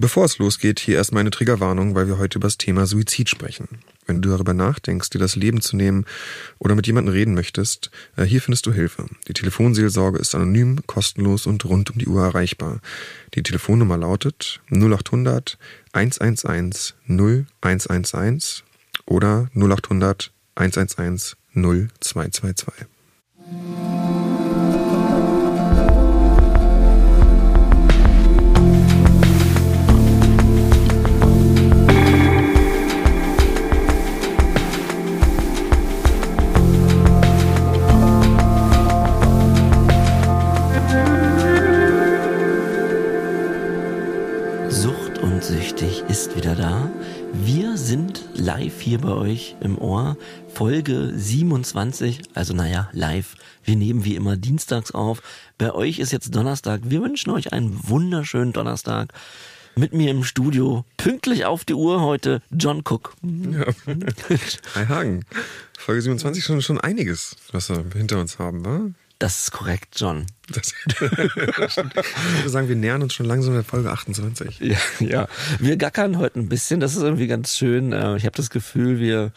Bevor es losgeht, hier erstmal eine Triggerwarnung, weil wir heute über das Thema Suizid sprechen. Wenn du darüber nachdenkst, dir das Leben zu nehmen oder mit jemandem reden möchtest, äh, hier findest du Hilfe. Die Telefonseelsorge ist anonym, kostenlos und rund um die Uhr erreichbar. Die Telefonnummer lautet 0800 111 0111 oder 0800 111 0222. 4 bei euch im Ohr. Folge 27, also naja, live. Wir nehmen wie immer dienstags auf. Bei euch ist jetzt Donnerstag. Wir wünschen euch einen wunderschönen Donnerstag. Mit mir im Studio, pünktlich auf die Uhr heute, John Cook. Ja. Hi Hagen. Folge 27 schon, schon einiges, was wir hinter uns haben, wa? Das ist korrekt, John. Das, ich würde sagen, wir nähern uns schon langsam der Folge 28. Ja, ja. Wir gackern heute ein bisschen. Das ist irgendwie ganz schön. Äh, Ich habe das Gefühl, wir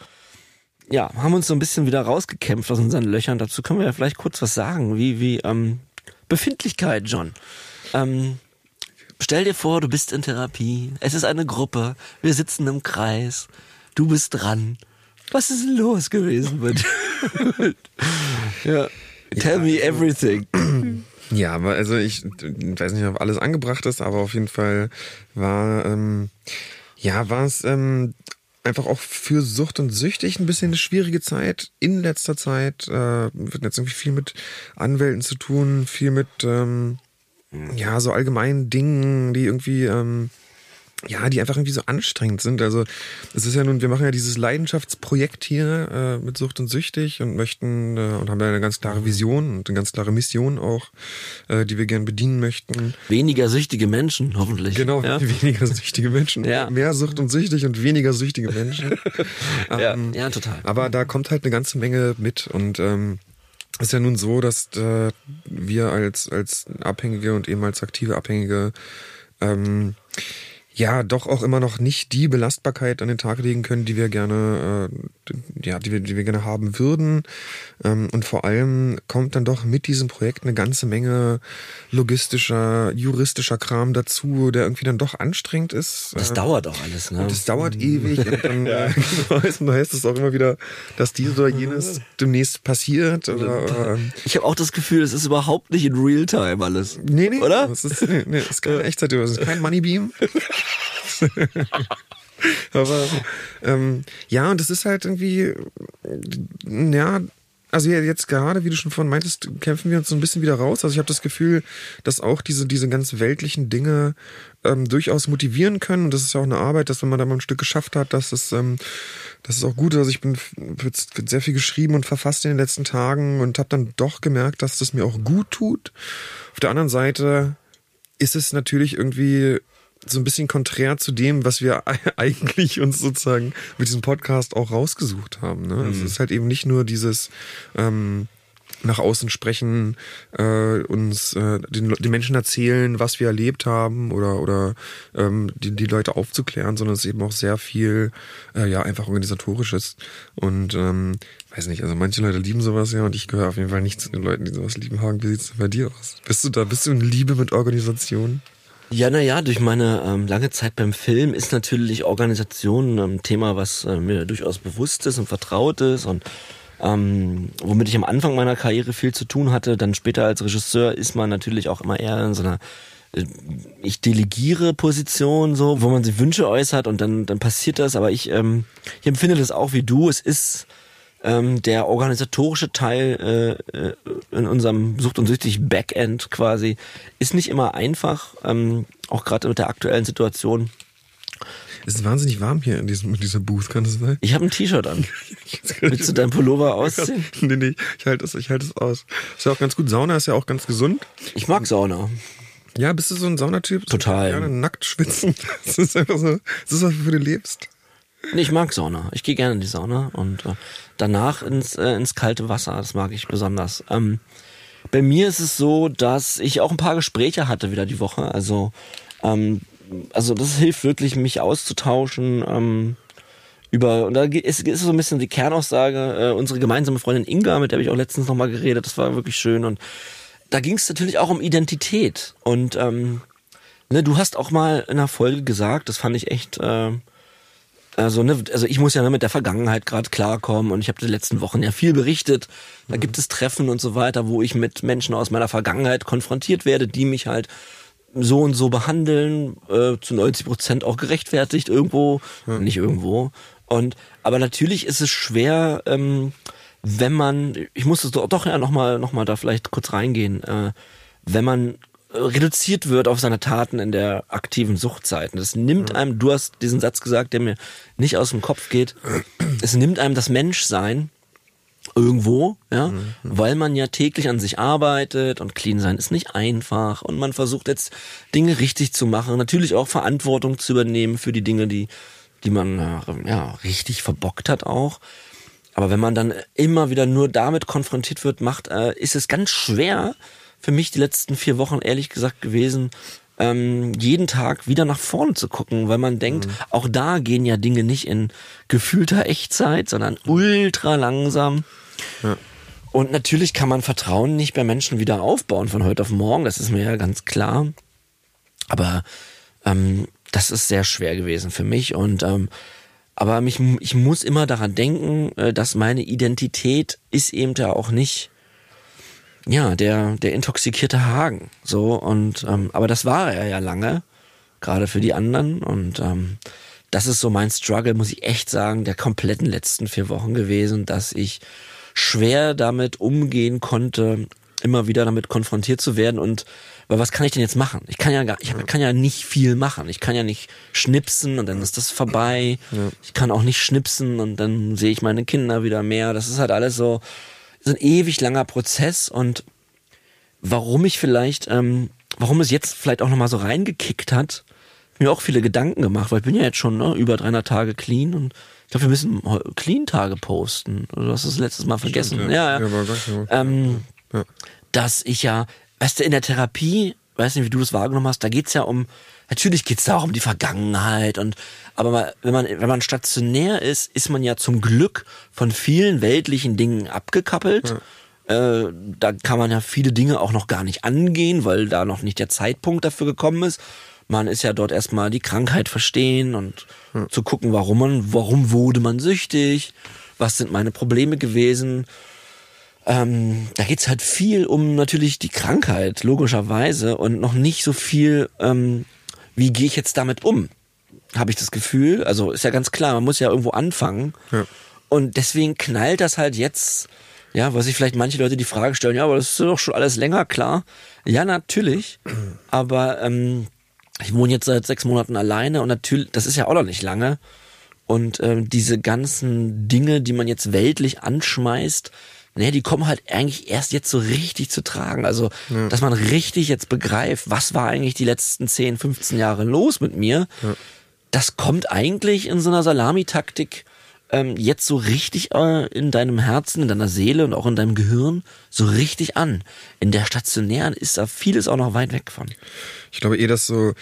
ja, haben uns so ein bisschen wieder rausgekämpft aus unseren Löchern. Dazu können wir ja vielleicht kurz was sagen. Wie, wie ähm, Befindlichkeit, John. Ähm, stell dir vor, du bist in Therapie. Es ist eine Gruppe. Wir sitzen im Kreis. Du bist dran. Was ist los gewesen mit? ja. Tell me everything. Ja, aber also ich weiß nicht, ob alles angebracht ist, aber auf jeden Fall war ähm, ja war es ähm, einfach auch für Sucht und Süchtig ein bisschen eine schwierige Zeit in letzter Zeit. Äh, wir hatten jetzt irgendwie viel mit Anwälten zu tun, viel mit ähm, ja so allgemeinen Dingen, die irgendwie ähm, ja, die einfach irgendwie so anstrengend sind. Also es ist ja nun, wir machen ja dieses Leidenschaftsprojekt hier äh, mit Sucht und Süchtig und möchten äh, und haben da eine ganz klare Vision und eine ganz klare Mission auch, äh, die wir gern bedienen möchten. Weniger süchtige Menschen, hoffentlich. Genau, Ja, weniger süchtige Menschen. Ja. Mehr Sucht und Süchtig und weniger süchtige Menschen. ja, Ähm, ja total. aber da kommt halt eine ganze Menge mit und ähm, es ist ja nun so, dass äh, wir als als Abhängige und eben als aktive Abhängige ähm, ja doch auch immer noch nicht die Belastbarkeit an den Tag legen können, die wir gerne äh, ja die wir die wir gerne haben würden ähm, und vor allem kommt dann doch mit diesem Projekt eine ganze Menge logistischer juristischer Kram dazu, der irgendwie dann doch anstrengend ist. Das Äh, dauert auch alles, ne? und das dauert ewig und dann äh, heißt, dann heißt es auch immer wieder, dass dies oder jenes demnächst passiert. Oder, ähm, Ich habe auch das Gefühl, es ist überhaupt nicht in Realtime alles. nee, nee, Oder? Das ist, nee, nee, das ist keine Echtzeit, das ist kein Moneybeam. Aber ähm, ja, und das ist halt irgendwie, ja, also jetzt gerade, wie du schon vorhin meintest, kämpfen wir uns so ein bisschen wieder raus. Also ich habe das Gefühl, dass auch diese, diese ganz weltlichen Dinge ähm, durchaus motivieren können. Und das ist ja auch eine Arbeit, dass wenn man da mal ein Stück geschafft hat, dass es, ähm, das ist auch gut. Also ich bin wird sehr viel geschrieben und verfasst in den letzten Tagen und habe dann doch gemerkt, dass das mir auch gut tut. Auf der anderen Seite ist es natürlich irgendwie so ein bisschen konträr zu dem, was wir eigentlich uns sozusagen mit diesem Podcast auch rausgesucht haben. Ne? Es ist halt eben nicht nur dieses ähm, nach außen sprechen, äh, uns äh, den, den Menschen erzählen, was wir erlebt haben oder oder ähm, die, die Leute aufzuklären, sondern es ist eben auch sehr viel äh, ja einfach organisatorisches und ähm, weiß nicht, also manche Leute lieben sowas ja und ich gehöre auf jeden Fall nicht zu den Leuten, die sowas lieben. Hagen, wie sieht's denn bei dir aus? Bist du da, bist du in Liebe mit Organisation? Ja, naja, durch meine ähm, lange Zeit beim Film ist natürlich Organisation ein Thema, was äh, mir durchaus bewusst ist und vertraut ist und ähm, womit ich am Anfang meiner Karriere viel zu tun hatte. Dann später als Regisseur ist man natürlich auch immer eher in so einer äh, ich delegiere Position, so, wo man sich Wünsche äußert und dann, dann passiert das. Aber ich, ähm, ich empfinde das auch wie du. Es ist ähm, der organisatorische Teil äh, äh, in unserem Sucht und Süchtig Backend quasi ist nicht immer einfach, ähm, auch gerade mit der aktuellen Situation. Es ist wahnsinnig warm hier in diesem in dieser Booth, kann das sein? Ich habe ein T-Shirt an. Willst du dein Pullover ausziehen? nee, nee, ich halte es, ich halte es aus. Ist ja auch ganz gut. Sauna ist ja auch ganz gesund. Ich mag Sauna. Ja, bist du so ein Saunatyp? Total. Gerne nackt schwitzen. Das ist einfach so, das ist, wofür du lebst. Ich mag Sauna. Ich gehe gerne in die Sauna und äh, danach ins, äh, ins kalte Wasser. Das mag ich besonders. Ähm, bei mir ist es so, dass ich auch ein paar Gespräche hatte wieder die Woche. Also ähm, also das hilft wirklich, mich auszutauschen. Ähm, über, und da ist, ist so ein bisschen die Kernaussage, äh, unsere gemeinsame Freundin Inga, mit der habe ich auch letztens nochmal geredet, das war wirklich schön. Und da ging es natürlich auch um Identität. Und ähm, ne, du hast auch mal in einer Folge gesagt, das fand ich echt, äh, also, ne, also ich muss ja ne, mit der Vergangenheit gerade klarkommen und ich habe die letzten Wochen ja viel berichtet. Da mhm. gibt es Treffen und so weiter, wo ich mit Menschen aus meiner Vergangenheit konfrontiert werde, die mich halt so und so behandeln, äh, zu 90 Prozent auch gerechtfertigt irgendwo, ja. nicht irgendwo. Und aber natürlich ist es schwer, ähm, wenn man, ich muss es doch, doch ja nochmal noch mal da vielleicht kurz reingehen, äh, wenn man reduziert wird auf seine Taten in der aktiven Suchtzeit. Und das nimmt einem, du hast diesen Satz gesagt, der mir nicht aus dem Kopf geht, es nimmt einem das Menschsein irgendwo, ja, mhm. weil man ja täglich an sich arbeitet und clean sein ist nicht einfach und man versucht jetzt Dinge richtig zu machen, natürlich auch Verantwortung zu übernehmen für die Dinge, die, die man äh, ja richtig verbockt hat auch. Aber wenn man dann immer wieder nur damit konfrontiert wird, macht, äh, ist es ganz schwer, für mich die letzten vier Wochen ehrlich gesagt gewesen, ähm, jeden Tag wieder nach vorne zu gucken, weil man denkt, mhm. auch da gehen ja Dinge nicht in gefühlter Echtzeit, sondern ultra langsam. Ja. Und natürlich kann man Vertrauen nicht bei Menschen wieder aufbauen von heute auf morgen, das ist mir ja ganz klar. Aber ähm, das ist sehr schwer gewesen für mich und ähm, aber mich, ich muss immer daran denken, äh, dass meine Identität ist eben ja auch nicht ja, der, der intoxikierte Hagen. So, und ähm, aber das war er ja lange, gerade für die anderen. Und ähm, das ist so mein Struggle, muss ich echt sagen, der kompletten letzten vier Wochen gewesen, dass ich schwer damit umgehen konnte, immer wieder damit konfrontiert zu werden und weil was kann ich denn jetzt machen? Ich kann ja gar, ich kann ja nicht viel machen. Ich kann ja nicht schnipsen und dann ist das vorbei. Ja. Ich kann auch nicht schnipsen und dann sehe ich meine Kinder wieder mehr. Das ist halt alles so, so ein ewig langer Prozess und warum ich vielleicht, ähm, warum es jetzt vielleicht auch nochmal so reingekickt hat, mir auch viele Gedanken gemacht, weil ich bin ja jetzt schon ne, über 300 Tage clean und ich glaube, wir müssen Clean-Tage posten. Du hast das letztes Mal vergessen. Stimmt, ja. Ja, ja. ja, ähm, ja. Dass ich ja, weißt du, in der Therapie, weiß nicht, wie du das wahrgenommen hast, da geht's ja um, natürlich geht's da auch um die Vergangenheit und aber wenn man, wenn man stationär ist, ist man ja zum Glück von vielen weltlichen Dingen abgekappelt. Ja. Äh, da kann man ja viele Dinge auch noch gar nicht angehen, weil da noch nicht der Zeitpunkt dafür gekommen ist. Man ist ja dort erstmal die Krankheit verstehen und ja. zu gucken, warum man, warum wurde man süchtig, was sind meine Probleme gewesen. Ähm, da geht's halt viel um natürlich die Krankheit, logischerweise, und noch nicht so viel, ähm, wie gehe ich jetzt damit um habe ich das Gefühl. Also ist ja ganz klar, man muss ja irgendwo anfangen. Ja. Und deswegen knallt das halt jetzt, ja, was sich vielleicht manche Leute die Frage stellen, ja, aber das ist doch schon alles länger klar. Ja, natürlich. Aber ähm, ich wohne jetzt seit sechs Monaten alleine und natürlich, das ist ja auch noch nicht lange. Und ähm, diese ganzen Dinge, die man jetzt weltlich anschmeißt, naja, die kommen halt eigentlich erst jetzt so richtig zu tragen. Also, ja. dass man richtig jetzt begreift, was war eigentlich die letzten 10, 15 Jahre los mit mir. Ja das kommt eigentlich in so einer Salamitaktik ähm, jetzt so richtig äh, in deinem Herzen, in deiner Seele und auch in deinem Gehirn so richtig an. In der stationären ist da vieles auch noch weit weg von. Ich glaube eh, dass so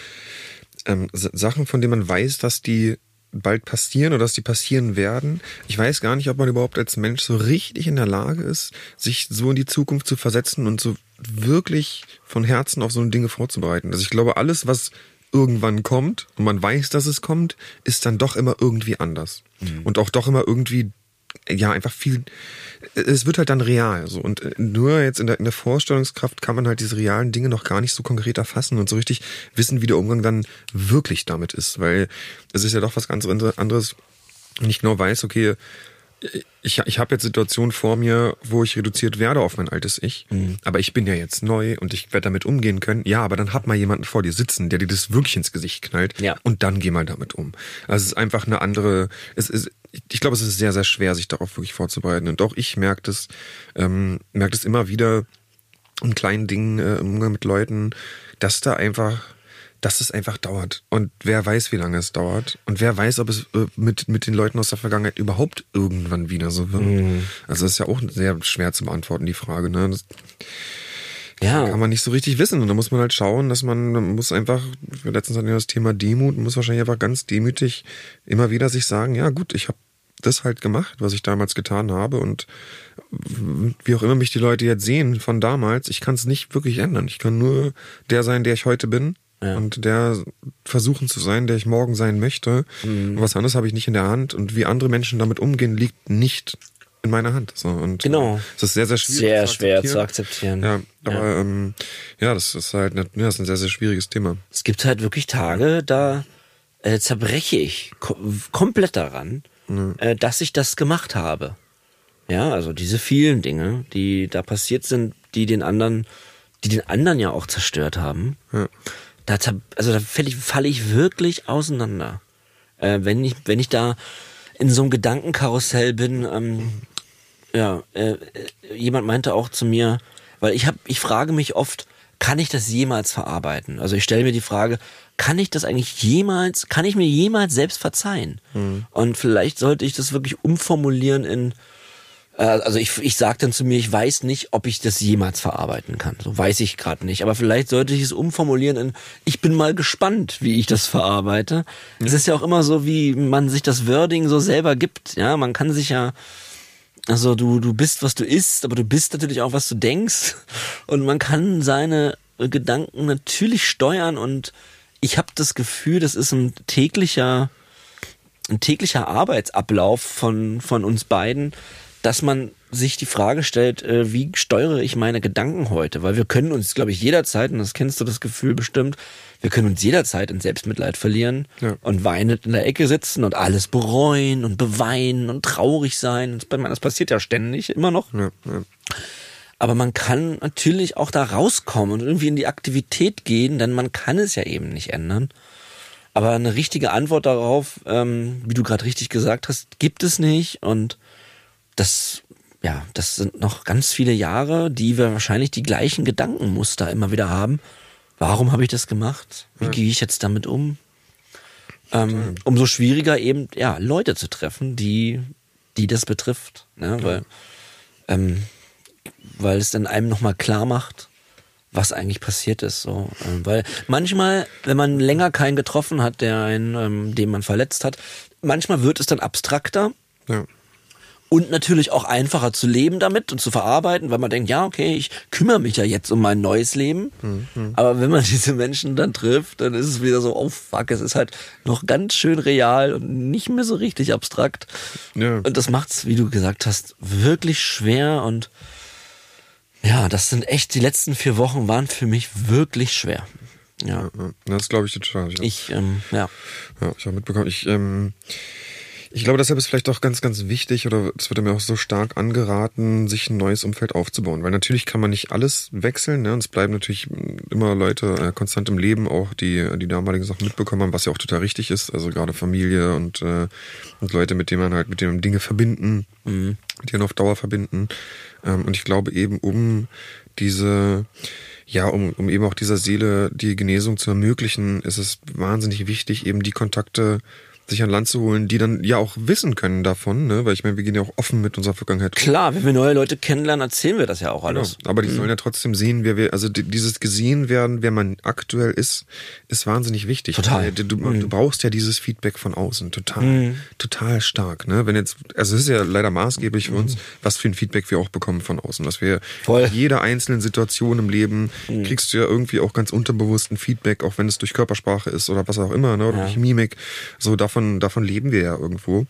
ähm, Sachen, von denen man weiß, dass die bald passieren oder dass die passieren werden. Ich weiß gar nicht, ob man überhaupt als Mensch so richtig in der Lage ist, sich so in die Zukunft zu versetzen und so wirklich von Herzen auf so Dinge vorzubereiten. Also ich glaube, alles, was irgendwann kommt und man weiß, dass es kommt, ist dann doch immer irgendwie anders. Mhm. Und auch doch immer irgendwie, ja, einfach viel, es wird halt dann real. So. Und äh, nur jetzt in der, in der Vorstellungskraft kann man halt diese realen Dinge noch gar nicht so konkret erfassen und so richtig wissen, wie der Umgang dann wirklich damit ist. Weil es ist ja doch was ganz anderes, wenn ich genau weiß, okay, ich, ich habe jetzt Situationen vor mir, wo ich reduziert werde auf mein altes Ich. Mhm. Aber ich bin ja jetzt neu und ich werde damit umgehen können. Ja, aber dann hab mal jemanden vor dir sitzen, der dir das wirklich ins Gesicht knallt. Ja. Und dann geh mal damit um. Also es ist einfach eine andere. Es ist, ich glaube, es ist sehr, sehr schwer, sich darauf wirklich vorzubereiten. Und auch ich merke das, ähm, merke das immer wieder in kleinen Dingen äh, im Umgang mit Leuten, dass da einfach dass es einfach dauert. Und wer weiß, wie lange es dauert. Und wer weiß, ob es äh, mit, mit den Leuten aus der Vergangenheit überhaupt irgendwann wieder so wird. Mhm. Also das ist ja auch sehr schwer zu beantworten, die Frage. Ne? Das, Ja. kann man nicht so richtig wissen. Und da muss man halt schauen, dass man, man muss einfach, letztens hatten wir das Thema Demut, man muss wahrscheinlich einfach ganz demütig immer wieder sich sagen, ja gut, ich habe das halt gemacht, was ich damals getan habe und wie auch immer mich die Leute jetzt sehen von damals, ich kann es nicht wirklich ändern. Ich kann nur der sein, der ich heute bin Ja. und der versuchen zu sein, der ich morgen sein möchte. Mhm. Und was anderes habe ich nicht in der Hand und wie andere Menschen damit umgehen, liegt nicht in meiner Hand. So, und Genau. äh, Es ist sehr, sehr schwierig. Sehr zu schwer zu akzeptieren. Ja, aber ja, ähm, ja das ist halt ja, das ist ein sehr, sehr schwieriges Thema. Es gibt halt wirklich Tage, da äh, zerbreche ich ko komplett daran, äh, dass ich das gemacht habe. Ja, also diese vielen Dinge, die da passiert sind, die den anderen, die den anderen ja auch zerstört haben. Ja. Da also da falle ich, falle ich wirklich auseinander. Äh, wenn ich, wenn ich da in so einem Gedankenkarussell bin, ähm, ja, äh, äh, jemand meinte auch zu mir, weil ich habe, ich frage mich oft, kann ich das jemals verarbeiten? Also ich stelle mir die Frage, kann ich das eigentlich jemals, kann ich mir jemals selbst verzeihen? Und vielleicht sollte ich das wirklich umformulieren in, äh, also ich, ich sage dann zu mir, ich weiß nicht, ob ich das jemals verarbeiten kann. So weiß ich gerade nicht. Aber vielleicht sollte ich es umformulieren in, ich bin mal gespannt, wie ich das verarbeite. Es ist ja auch immer so, wie man sich das Wording so selber gibt. Ja, man kann sich ja, also du, du bist, was du isst, aber du bist natürlich auch, was du denkst. Und man kann seine Gedanken natürlich steuern und ich habe das Gefühl, das ist ein täglicher, ein täglicher Arbeitsablauf von, von uns beiden, dass man sich die Frage stellt, äh, wie steuere ich meine Gedanken heute? Weil wir können uns, glaube ich, jederzeit, und das kennst du das Gefühl bestimmt, wir können uns jederzeit in Selbstmitleid verlieren Ja. und weinend in der Ecke sitzen und alles bereuen und beweinen und traurig sein. Das, passiert ja ständig, immer noch. Ja, ja. Aber man kann natürlich auch da rauskommen und irgendwie in die Aktivität gehen, denn man kann es ja eben nicht ändern. Aber eine richtige Antwort darauf, ähm, wie du gerade richtig gesagt hast, gibt es nicht. Und das, ja, das sind noch ganz viele Jahre, die wir wahrscheinlich die gleichen Gedankenmuster immer wieder haben. Warum habe ich das gemacht? Wie gehe ich jetzt damit um? Ähm, umso schwieriger eben, ja, Leute zu treffen, die, die das betrifft. Ne? Weil, ähm, weil es dann einem nochmal klar macht, was eigentlich passiert ist. So. Ähm, weil manchmal, wenn man länger keinen getroffen hat, der einen, ähm, den man verletzt hat, manchmal wird es dann abstrakter ja. Und natürlich auch einfacher zu leben damit und zu verarbeiten, weil man denkt, ja, okay, ich kümmere mich ja jetzt um mein neues Leben. Aber wenn man diese Menschen dann trifft, dann ist es wieder so, oh fuck, es ist halt noch ganz schön real und nicht mehr so richtig abstrakt. Ja. Und das macht's, wie du gesagt hast, wirklich schwer und ja, das sind echt, die letzten vier Wochen waren für mich wirklich schwer. Ja, Ja, Das glaube ich total. Ich, ich, ähm, ja. ja, ich habe mitbekommen. Ich, ähm, ich glaube, deshalb ist vielleicht auch ganz, ganz wichtig, oder es wird mir auch so stark angeraten, sich ein neues Umfeld aufzubauen. Weil natürlich kann man nicht alles wechseln, ne? Und es bleiben natürlich immer Leute äh, konstant im Leben, auch die die damaligen Sachen mitbekommen haben, was ja auch total richtig ist. Also gerade Familie und, äh, und Leute, mit denen man halt, mit denen Dinge verbinden, Mhm. die man auf Dauer verbinden. Ähm, und ich glaube eben, um diese ja, um, um eben auch dieser Seele die Genesung zu ermöglichen, ist es wahnsinnig wichtig, eben die Kontakte sich an Land zu holen, die dann ja auch wissen können davon, ne? Weil ich meine, wir gehen ja auch offen mit unserer Vergangenheit. Klar, wenn wir neue Leute kennenlernen, erzählen wir das ja auch Genau. alles. Aber die sollen ja trotzdem sehen, wer wir, also die- dieses gesehen werden, wer man aktuell ist, ist wahnsinnig wichtig. Total. Du, du, du brauchst ja dieses Feedback von außen, total, total stark. Ne? Wenn jetzt, also es ist ja leider maßgeblich für uns, was für ein Feedback wir auch bekommen von außen. Was wir Voll. in jeder einzelnen Situation im Leben kriegst du ja irgendwie auch ganz unterbewussten Feedback, auch wenn es durch Körpersprache ist oder was auch immer, ne? oder Ja. durch Mimik. So davon, davon leben wir ja irgendwo.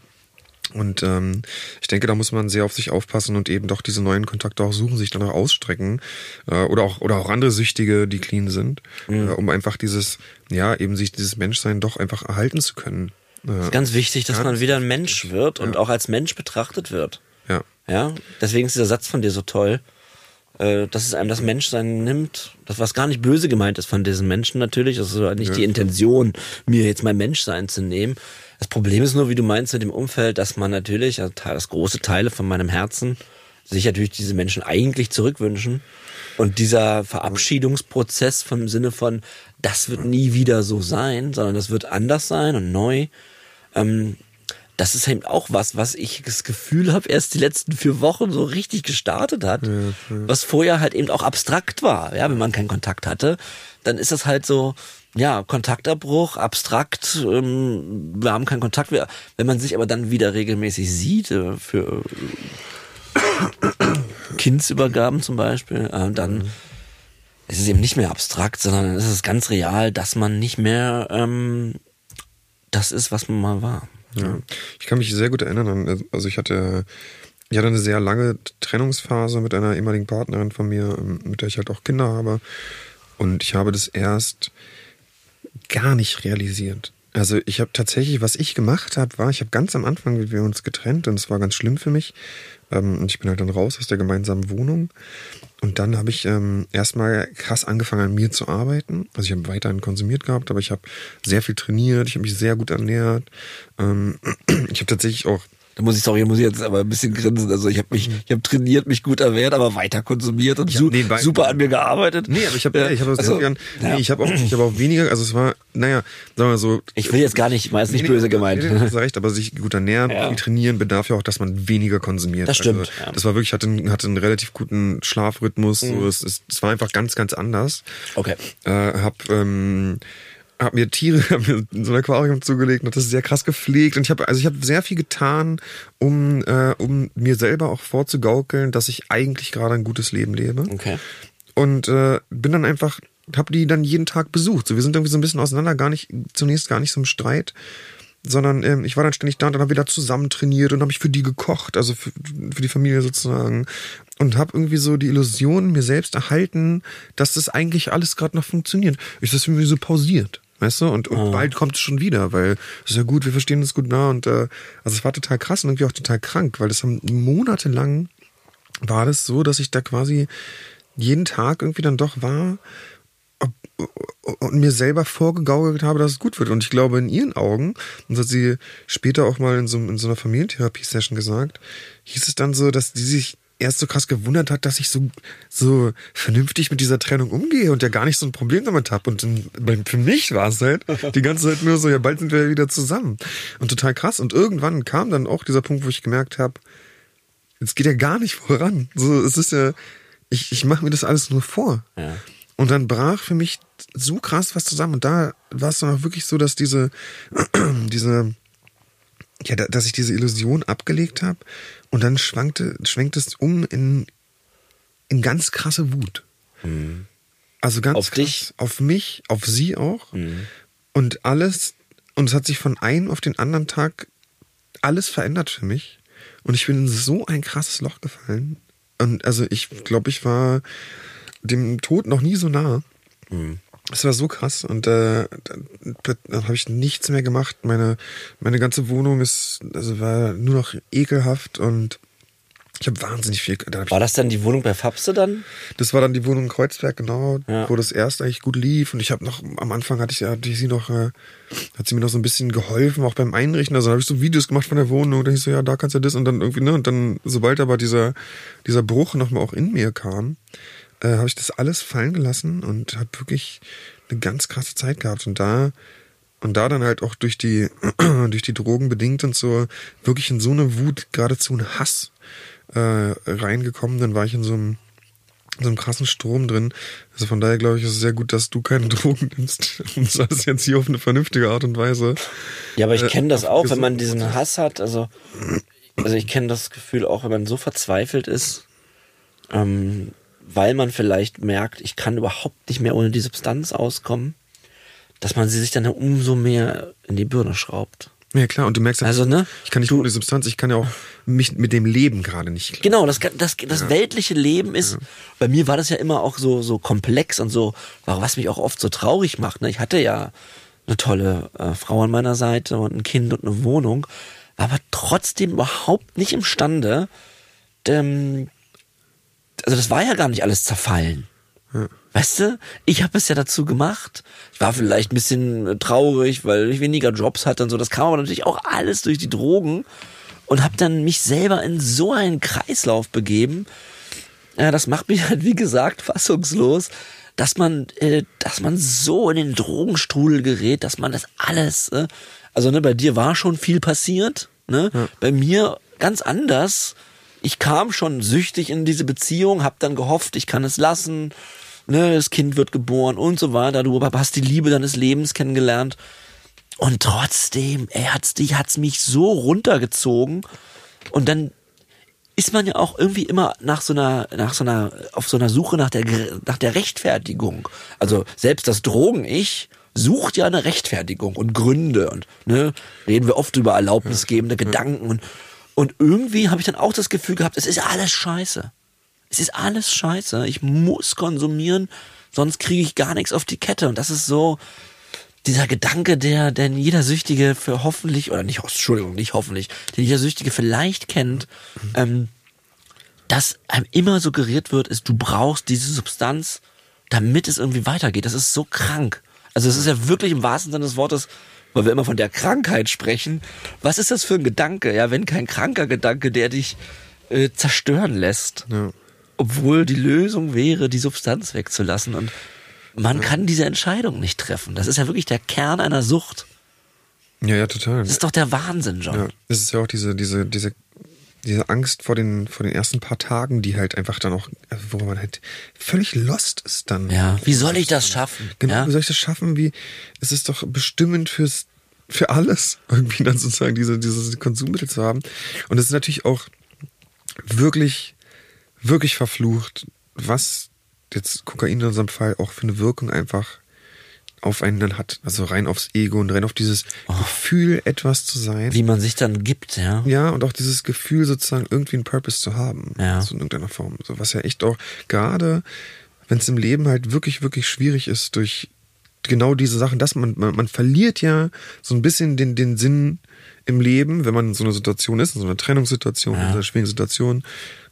Und ähm, ich denke, da muss man sehr auf sich aufpassen und eben doch diese neuen Kontakte auch suchen, sich danach ausstrecken. Äh, oder auch oder auch andere Süchtige, die clean sind, Mhm. äh, um einfach dieses, ja, eben sich dieses Menschsein doch einfach erhalten zu können. Äh, Ganz wichtig, dass Ja, man wieder ein Mensch wird und Ja. auch als Mensch betrachtet wird. ja. Ja, deswegen ist dieser Satz von dir so toll, äh, dass es einem das Menschsein nimmt, das was gar nicht böse gemeint ist von diesen Menschen natürlich, das ist ja nicht die Intention, mir jetzt mein Menschsein zu nehmen. Das Problem ist nur, wie du meinst mit dem Umfeld, dass man natürlich, also das große Teile von meinem Herzen, sich natürlich diese Menschen eigentlich zurückwünschen. Und dieser Verabschiedungsprozess vom Sinne von, das wird nie wieder so sein, sondern das wird anders sein und neu, ähm, das ist eben auch was, was ich das Gefühl habe, erst die letzten vier Wochen so richtig gestartet hat, ja, ja. was vorher halt eben auch abstrakt war, ja, wenn man keinen Kontakt hatte, dann ist das halt so, ja, Kontaktabbruch, abstrakt, ähm, wir haben keinen Kontakt mehr. Wenn man sich aber dann wieder regelmäßig sieht, äh, für Kindsübergaben zum Beispiel, äh, dann mhm. ist es eben nicht mehr abstrakt, sondern es ist ganz real, dass man nicht mehr ähm, das ist, was man mal war. Ja, ich kann mich sehr gut erinnern an, also ich hatte, ich hatte eine sehr lange Trennungsphase mit einer ehemaligen Partnerin von mir, ähm, mit der ich halt auch Kinder habe. Und ich habe das erst gar nicht realisiert. Also ich habe tatsächlich, was ich gemacht habe, war, ich habe ganz am Anfang, wie wir uns getrennt und es war ganz schlimm für mich. Ähm, und ich bin halt dann raus aus der gemeinsamen Wohnung. Und dann habe ich ähm, erstmal krass angefangen an mir zu arbeiten. Also ich habe weiterhin konsumiert gehabt, aber ich habe sehr viel trainiert, ich habe mich sehr gut ernährt. Ähm, ich habe tatsächlich auch da muss ich, sorry, muss ich jetzt aber ein bisschen grinsen. Also ich habe mich, mhm. ich habe trainiert, mich gut ernährt, aber weiter konsumiert und su super an mir gearbeitet. Nee, aber ich habe, ja, ich habe also, nee, ja. ich habe auch, ich habe auch weniger. Also es war, naja, sagen wir so. Ich will jetzt gar nicht, mal ist nicht nee, böse gemeint. Nee, hast recht, aber sich gut ernähren, ja. trainieren bedarf ja auch, dass man weniger konsumiert. Das stimmt. Also, ja. Das war wirklich, hatte, einen, hatte einen relativ guten Schlafrhythmus. Mhm. So, es, es, es war einfach ganz, ganz anders. Okay. Äh, hab ähm, habe mir Tiere, hab mir so ein Aquarium zugelegt und das ist sehr krass gepflegt und ich habe also ich habe sehr viel getan, um äh, um mir selber auch vorzugaukeln, dass ich eigentlich gerade ein gutes Leben lebe. Okay. Und äh, bin dann einfach habe die dann jeden Tag besucht. So wir sind irgendwie so ein bisschen auseinander, gar nicht zunächst gar nicht so im Streit, sondern ähm, ich war dann ständig da und dann haben wir da zusammen trainiert und habe ich für die gekocht, also für, für die Familie sozusagen und habe irgendwie so die Illusion mir selbst erhalten, dass das eigentlich alles gerade noch funktioniert. Ich das irgendwie so pausiert. Weißt du? Und, und oh. bald kommt es schon wieder, weil es ist ja gut, wir verstehen uns gut nah. Und äh, also es war total krass und irgendwie auch total krank, weil das haben monatelang war das so, dass ich da quasi jeden Tag irgendwie dann doch war und mir selber vorgegaukelt habe, dass es gut wird. Und ich glaube, in ihren Augen, und das hat sie später auch mal in so, in so einer Familientherapie-Session gesagt, hieß es dann so, dass die sich erst so krass gewundert hat, dass ich so, so vernünftig mit dieser Trennung umgehe und ja gar nicht so ein Problem damit habe. Und für mich war es halt die ganze Zeit nur so, ja, bald sind wir ja wieder zusammen. Und total krass. Und irgendwann kam dann auch dieser Punkt, wo ich gemerkt habe, jetzt geht ja gar nicht voran. So, es ist ja, ich, ich mache mir das alles nur vor. Ja. Und dann brach für mich so krass was zusammen. Und da war es dann auch wirklich so, dass diese, diese, ja, dass ich diese Illusion abgelegt habe und dann schwankte, schwenkt es um in, in ganz krasse Wut. Mhm. Also ganz auf krass, dich, auf mich, auf sie auch. Mhm. Und alles, und es hat sich von einem auf den anderen Tag alles verändert für mich. Und ich bin in so ein krasses Loch gefallen. Und also ich glaube, ich war dem Tod noch nie so nah. Mhm. Es war so krass und äh, dann, habe ich nichts mehr gemacht. Meine meine ganze Wohnung ist also war nur noch ekelhaft und ich habe wahnsinnig viel. Da war das dann die Wohnung bei Fabste dann? Das war dann die Wohnung in Kreuzberg, genau, ja. wo das erst eigentlich gut lief. Und ich habe noch, am Anfang hatte ich, hatte ich sie noch, äh, hat sie mir noch so ein bisschen geholfen, auch beim Einrichten. Also habe ich so Videos gemacht von der Wohnung und dann ich so, ja, da kannst du das und dann irgendwie, ne? Und dann, sobald aber dieser, dieser Bruch nochmal auch in mir kam, äh, habe ich das alles fallen gelassen und habe wirklich eine ganz krasse Zeit gehabt. Und da und da dann halt auch durch die durch die Drogen bedingt und so wirklich in so eine Wut, geradezu ein Hass äh, reingekommen. Dann war ich in so einem so einem krassen Strom drin. Also von daher glaube ich, ist es sehr gut, dass du keine Drogen nimmst. Und das jetzt hier auf eine vernünftige Art und Weise. Ja, aber ich kenne das auch, wenn man diesen Hass hat. Also, also ich kenne das Gefühl auch, wenn man so verzweifelt ist, ähm, weil man vielleicht merkt, ich kann überhaupt nicht mehr ohne die Substanz auskommen, dass man sie sich dann umso mehr in die Birne schraubt. Ja klar, und du merkst ja, also, ne, ich kann nicht du, ohne Substanz, ich kann ja auch mich mit dem Leben gerade nicht. Klar. Genau, das, das, das ja. weltliche Leben ist, ja. bei mir war das ja immer auch so, so komplex und so, was mich auch oft so traurig macht. Ne? Ich hatte ja eine tolle äh, Frau an meiner Seite und ein Kind und eine Wohnung, aber trotzdem überhaupt nicht imstande, ähm, also das war ja gar nicht alles zerfallen. Ja. Weißt du, ich habe es ja dazu gemacht. Ich war vielleicht ein bisschen traurig, weil ich weniger Jobs hatte und so. Das kam aber natürlich auch alles durch die Drogen und habe dann mich selber in so einen Kreislauf begeben. Ja, das macht mich halt wie gesagt fassungslos, dass man, äh, dass man so in den Drogenstrudel gerät, dass man das alles. Äh, also ne, bei dir war schon viel passiert. Ne? Bei mir ganz anders. Ich kam schon süchtig in diese Beziehung, hab dann gehofft, ich kann es lassen. Ne, das Kind wird geboren und so weiter. Du hast die Liebe deines Lebens kennengelernt. Und trotzdem, er hat's, die hat's mich so runtergezogen. Und dann ist man ja auch irgendwie immer nach so einer, nach so einer, auf so einer Suche nach der, nach der Rechtfertigung. Also selbst das Drogen-Ich sucht ja eine Rechtfertigung und Gründe und, ne, reden wir oft über erlaubnisgebende Gedanken und, und irgendwie habe ich dann auch das Gefühl gehabt, es ist alles scheiße. Es ist alles scheiße. Ich muss konsumieren, sonst kriege ich gar nichts auf die Kette. Und das ist so, dieser Gedanke, der, den jeder Süchtige für hoffentlich, oder nicht, Entschuldigung, nicht hoffentlich, den jeder Süchtige vielleicht kennt, ähm, dass einem immer suggeriert wird, ist, du brauchst diese Substanz, damit es irgendwie weitergeht. Das ist so krank. Also es ist ja wirklich im wahrsten Sinne des Wortes, weil wir immer von der Krankheit sprechen. Was ist das für ein Gedanke? Ja, wenn kein kranker Gedanke, der dich äh, zerstören lässt. Ja. Obwohl die Lösung wäre, die Substanz wegzulassen. Und man kann diese Entscheidung nicht treffen. Das ist ja wirklich der Kern einer Sucht. Ja, ja, total. Das ist doch der Wahnsinn, John. Ja, es ist ja auch diese, diese, diese, diese Angst vor den, vor den ersten paar Tagen, die halt einfach dann auch, wo man halt völlig lost ist dann. Ja, wie soll ich das schaffen? Genau, ja? wie soll ich das schaffen? Wie, es ist doch bestimmend fürs, für alles, irgendwie dann sozusagen diese, diese Konsummittel zu haben. Und es ist natürlich auch wirklich, wirklich verflucht, was jetzt Kokain in unserem Fall auch für eine Wirkung einfach auf einen dann hat. Also rein aufs Ego und rein auf dieses Gefühl, etwas zu sein. Wie man sich dann gibt, ja. Ja, und auch dieses Gefühl, sozusagen irgendwie einen Purpose zu haben. Ja. So in irgendeiner Form. So, was ja echt auch, gerade wenn es im Leben halt wirklich, wirklich schwierig ist, durch genau diese Sachen, dass man, man, man verliert ja so ein bisschen den, den Sinn im Leben, wenn man in so einer Situation ist, in so einer Trennungssituation, in so einer schwierigen Situation.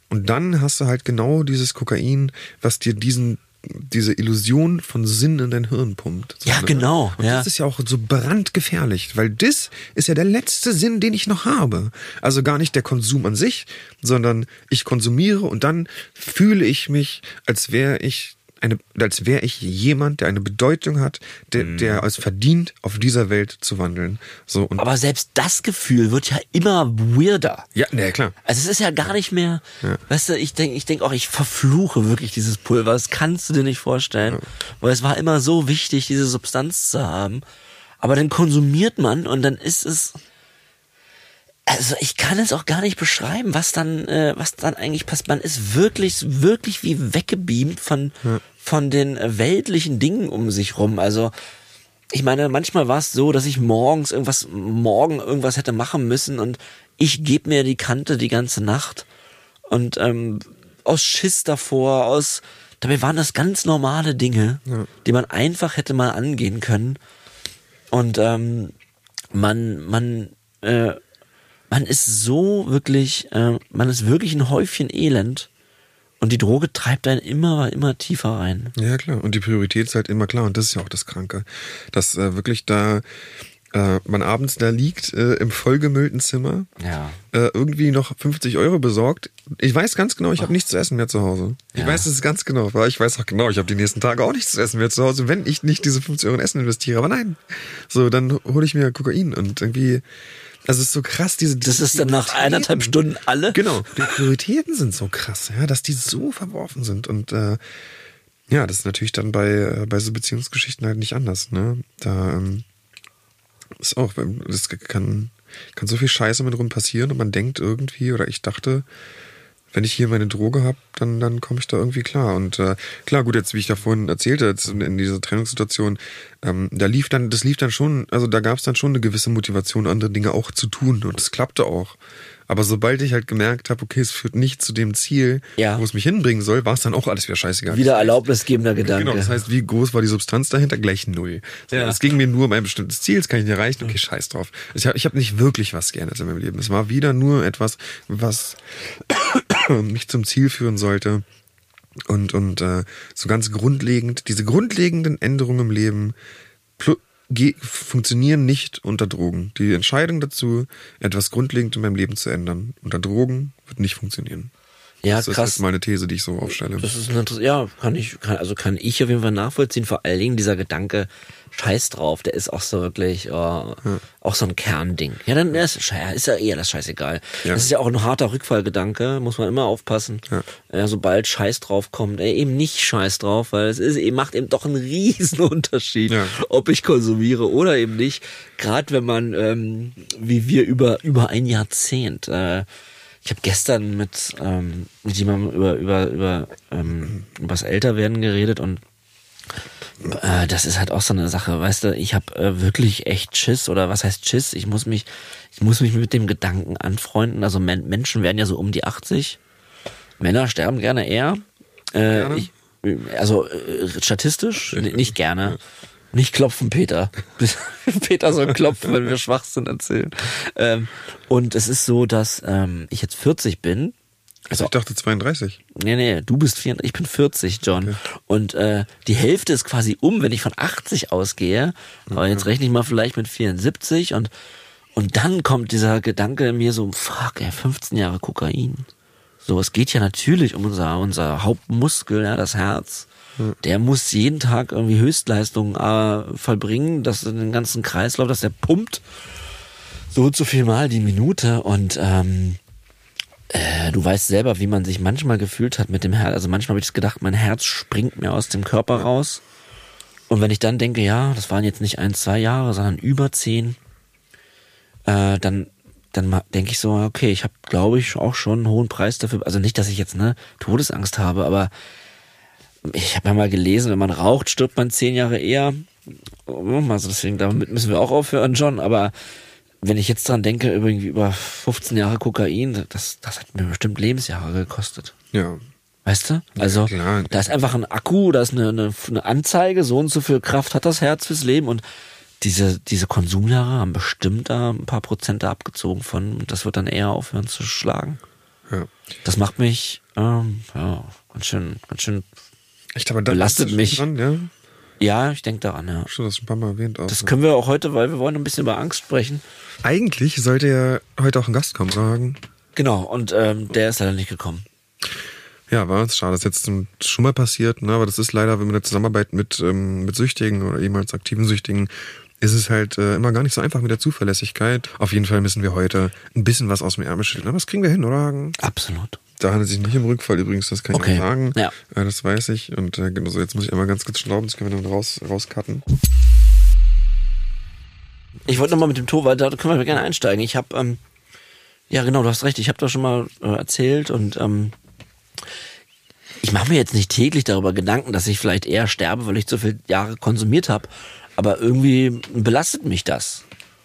Und dann hast du halt genau dieses Kokain, was dir diesen diese Illusion von Sinn in dein Hirn pumpt. So, Ja, genau, Und ja. das ist ja auch so brandgefährlich, weil das ist ja der letzte Sinn, den ich noch habe. Also gar nicht der Konsum an sich, sondern ich konsumiere und dann fühle ich mich, als wäre ich eine, als wäre ich jemand, der eine Bedeutung hat, der, Mhm. der es verdient, auf dieser Welt zu wandeln. So und Aber selbst das Gefühl wird ja immer weirder. ja, ne, klar. Also es ist ja gar nicht mehr, weißt du, ich denke ich denk auch, ich verfluche wirklich dieses Pulver. Das kannst du dir nicht vorstellen. Weil es war immer so wichtig, diese Substanz zu haben. Aber dann konsumiert man und dann ist es. Also ich kann es auch gar nicht beschreiben, was dann, äh, was dann eigentlich passiert. Man ist wirklich, wirklich wie weggebeamt von, von den weltlichen Dingen um sich rum. Also ich meine, manchmal war es so, dass ich morgens irgendwas, morgen irgendwas hätte machen müssen und ich gebe mir die Kante die ganze Nacht. Und ähm, aus Schiss davor, aus dabei waren das ganz normale Dinge, die man einfach hätte mal angehen können. Und ähm, man, man, äh, man ist so wirklich, äh, man ist wirklich ein Häufchen Elend. Und die Droge treibt einen immer, immer tiefer rein. Ja, klar. Und die Priorität ist halt immer klar. Und das ist ja auch das Kranke. Dass äh, wirklich da äh, man abends da liegt äh, im vollgemüllten Zimmer, Ja. äh, irgendwie noch 50 Euro besorgt. Ich weiß ganz genau, ich habe nichts zu essen mehr zu Hause. Ich Ja. weiß es ganz genau, weil ich weiß auch genau, ich habe die nächsten Tage auch nichts zu essen mehr zu Hause, wenn ich nicht diese 50 Euro in Essen investiere. Aber nein. So, dann hole ich mir Kokain und irgendwie. Also es ist so krass, diese. Das ist dann nach eineinhalb Stunden alle. Genau, die Prioritäten sind so krass, ja, dass die so verworfen sind. Und äh, ja, das ist natürlich dann bei, äh, bei so Beziehungsgeschichten halt nicht anders. Ne? Da ähm, ist auch, das kann, kann so viel Scheiße mit rum passieren und man denkt irgendwie, oder ich dachte, wenn ich hier meine Droge habe, dann, dann komme ich da irgendwie klar. Und äh, klar, gut, jetzt, wie ich da vorhin erzählte, jetzt in, dieser Trennungssituation, ähm, da lief dann, das lief dann schon, also da gab es dann schon eine gewisse Motivation, andere Dinge auch zu tun. Und das klappte auch. Aber sobald ich halt gemerkt habe, okay, es führt nicht zu dem Ziel, Ja. wo es mich hinbringen soll, war es dann auch alles wieder scheißegal. Wieder erlaubnisgebender Gedanke. Genau, das heißt, wie groß war die Substanz dahinter? Gleich null. So, Ja. Es ging mir nur um ein bestimmtes Ziel, das kann ich nicht erreichen, okay, scheiß drauf. Ich habe ich hab nicht wirklich was geändert in meinem Leben. Es war wieder nur etwas, was mich zum Ziel führen sollte. Und, und äh, so ganz grundlegend, diese grundlegenden Änderungen im Leben funktionieren nicht unter Drogen. Die Entscheidung dazu, etwas grundlegend in meinem Leben zu ändern, unter Drogen wird nicht funktionieren. Ja, das ist krass. jetzt mal eine These, die ich so aufstelle. Das ist ein ja, kann ich, kann, also kann ich auf jeden Fall nachvollziehen. Vor allen Dingen dieser Gedanke, Scheiß drauf, der ist auch so wirklich äh, auch so ein Kernding. Ja, dann ist, ja, ist ja eher das scheißegal. Ja. Das ist ja auch ein harter Rückfallgedanke, muss man immer aufpassen. Ja. Ja, sobald Scheiß drauf kommt, ey, eben nicht Scheiß drauf, weil es ist, macht eben doch einen riesen Unterschied, ob ich konsumiere oder eben nicht. Gerade wenn man, ähm, wie wir über über ein Jahrzehnt, äh, ich habe gestern mit, ähm, mit jemandem über über über ähm, übers Älterwerden geredet und äh, das ist halt auch so eine Sache, weißt du, ich habe äh, wirklich echt Schiss oder was heißt Schiss? Ich muss mich, ich muss mich mit dem Gedanken anfreunden. Also Men Menschen werden ja so um die 80. Männer sterben gerne eher. Äh, Gerne? Ich, also äh, statistisch nicht gerne. Nicht klopfen, Peter. Peter soll klopfen, wenn wir Schwachsinn erzählen. Ähm, und es ist so, dass ähm, ich jetzt 40 bin. Also ich dachte 32. Nee, nee, du bist 34, ich bin 40, John. Und äh, die Hälfte ist quasi um, wenn ich von 80 ausgehe. Aber jetzt rechne ich mal vielleicht mit 74 und und dann kommt dieser Gedanke in mir so, fuck, ey, 15 Jahre Kokain. So, es geht ja natürlich um unser, unser Hauptmuskel, ja, das Herz. Der muss jeden Tag irgendwie Höchstleistungen äh, vollbringen, dass in den ganzen Kreislauf, dass der pumpt so und so viel Mal die Minute und ähm, äh, du weißt selber, wie man sich manchmal gefühlt hat mit dem Herz. Also manchmal habe ich gedacht, mein Herz springt mir aus dem Körper raus. Und wenn ich dann denke, ja, das waren jetzt nicht ein, zwei Jahre, sondern über zehn, äh, dann dann denke ich so, okay, ich habe, glaube ich, auch schon einen hohen Preis dafür. Also nicht, dass ich jetzt ne Todesangst habe, aber ich habe ja mal gelesen, wenn man raucht, stirbt man zehn Jahre eher. Also deswegen, damit müssen wir auch aufhören, John. Aber wenn ich jetzt dran denke, irgendwie über 15 Jahre Kokain, das, das hat mir bestimmt Lebensjahre gekostet. Ja. Weißt du? Also, klar. da ist einfach ein Akku, da ist eine, eine, eine Anzeige, so und so viel Kraft hat das Herz fürs Leben und diese, diese Konsumjahre haben bestimmt da ein paar Prozente abgezogen von, und das wird dann eher aufhören zu schlagen. ja. Das macht mich, ähm, ja, ganz schön, ganz schön, aber da Belastet mich. Dran, ja? Ja, ich denke daran, ja. Schon das schon ein paar Mal erwähnt. Auch. Das können wir auch heute, weil wir wollen ein bisschen über Angst sprechen. Eigentlich sollte ja heute auch ein Gast kommen, sagen. Genau, und ähm, der ist leider nicht gekommen. Ja, war uns schade. Das ist jetzt schon mal passiert, ne? aber das ist leider, wenn man in der Zusammenarbeit mit, ähm, mit Süchtigen oder ehemals aktiven Süchtigen, ist es halt äh, immer gar nicht so einfach mit der Zuverlässigkeit. Auf jeden Fall müssen wir heute ein bisschen was aus dem Ärmel schütteln. Aber das kriegen wir hin, oder? Hagen? Absolut. Da handelt es sich nicht um Rückfall übrigens, das kann Okay. ich sagen. Ja. Äh, das weiß ich. Und äh, genau so, jetzt muss ich einmal ganz kurz schnauben, das können wir dann raus, rauscutten. Ich wollte nochmal mit dem Tor, weil da können wir gerne einsteigen. Ich habe, ähm, ja genau, du hast recht, ich habe da schon mal äh, erzählt und ähm, ich mache mir jetzt nicht täglich darüber Gedanken, dass ich vielleicht eher sterbe, weil ich zu viele Jahre konsumiert habe. Aber irgendwie belastet mich das.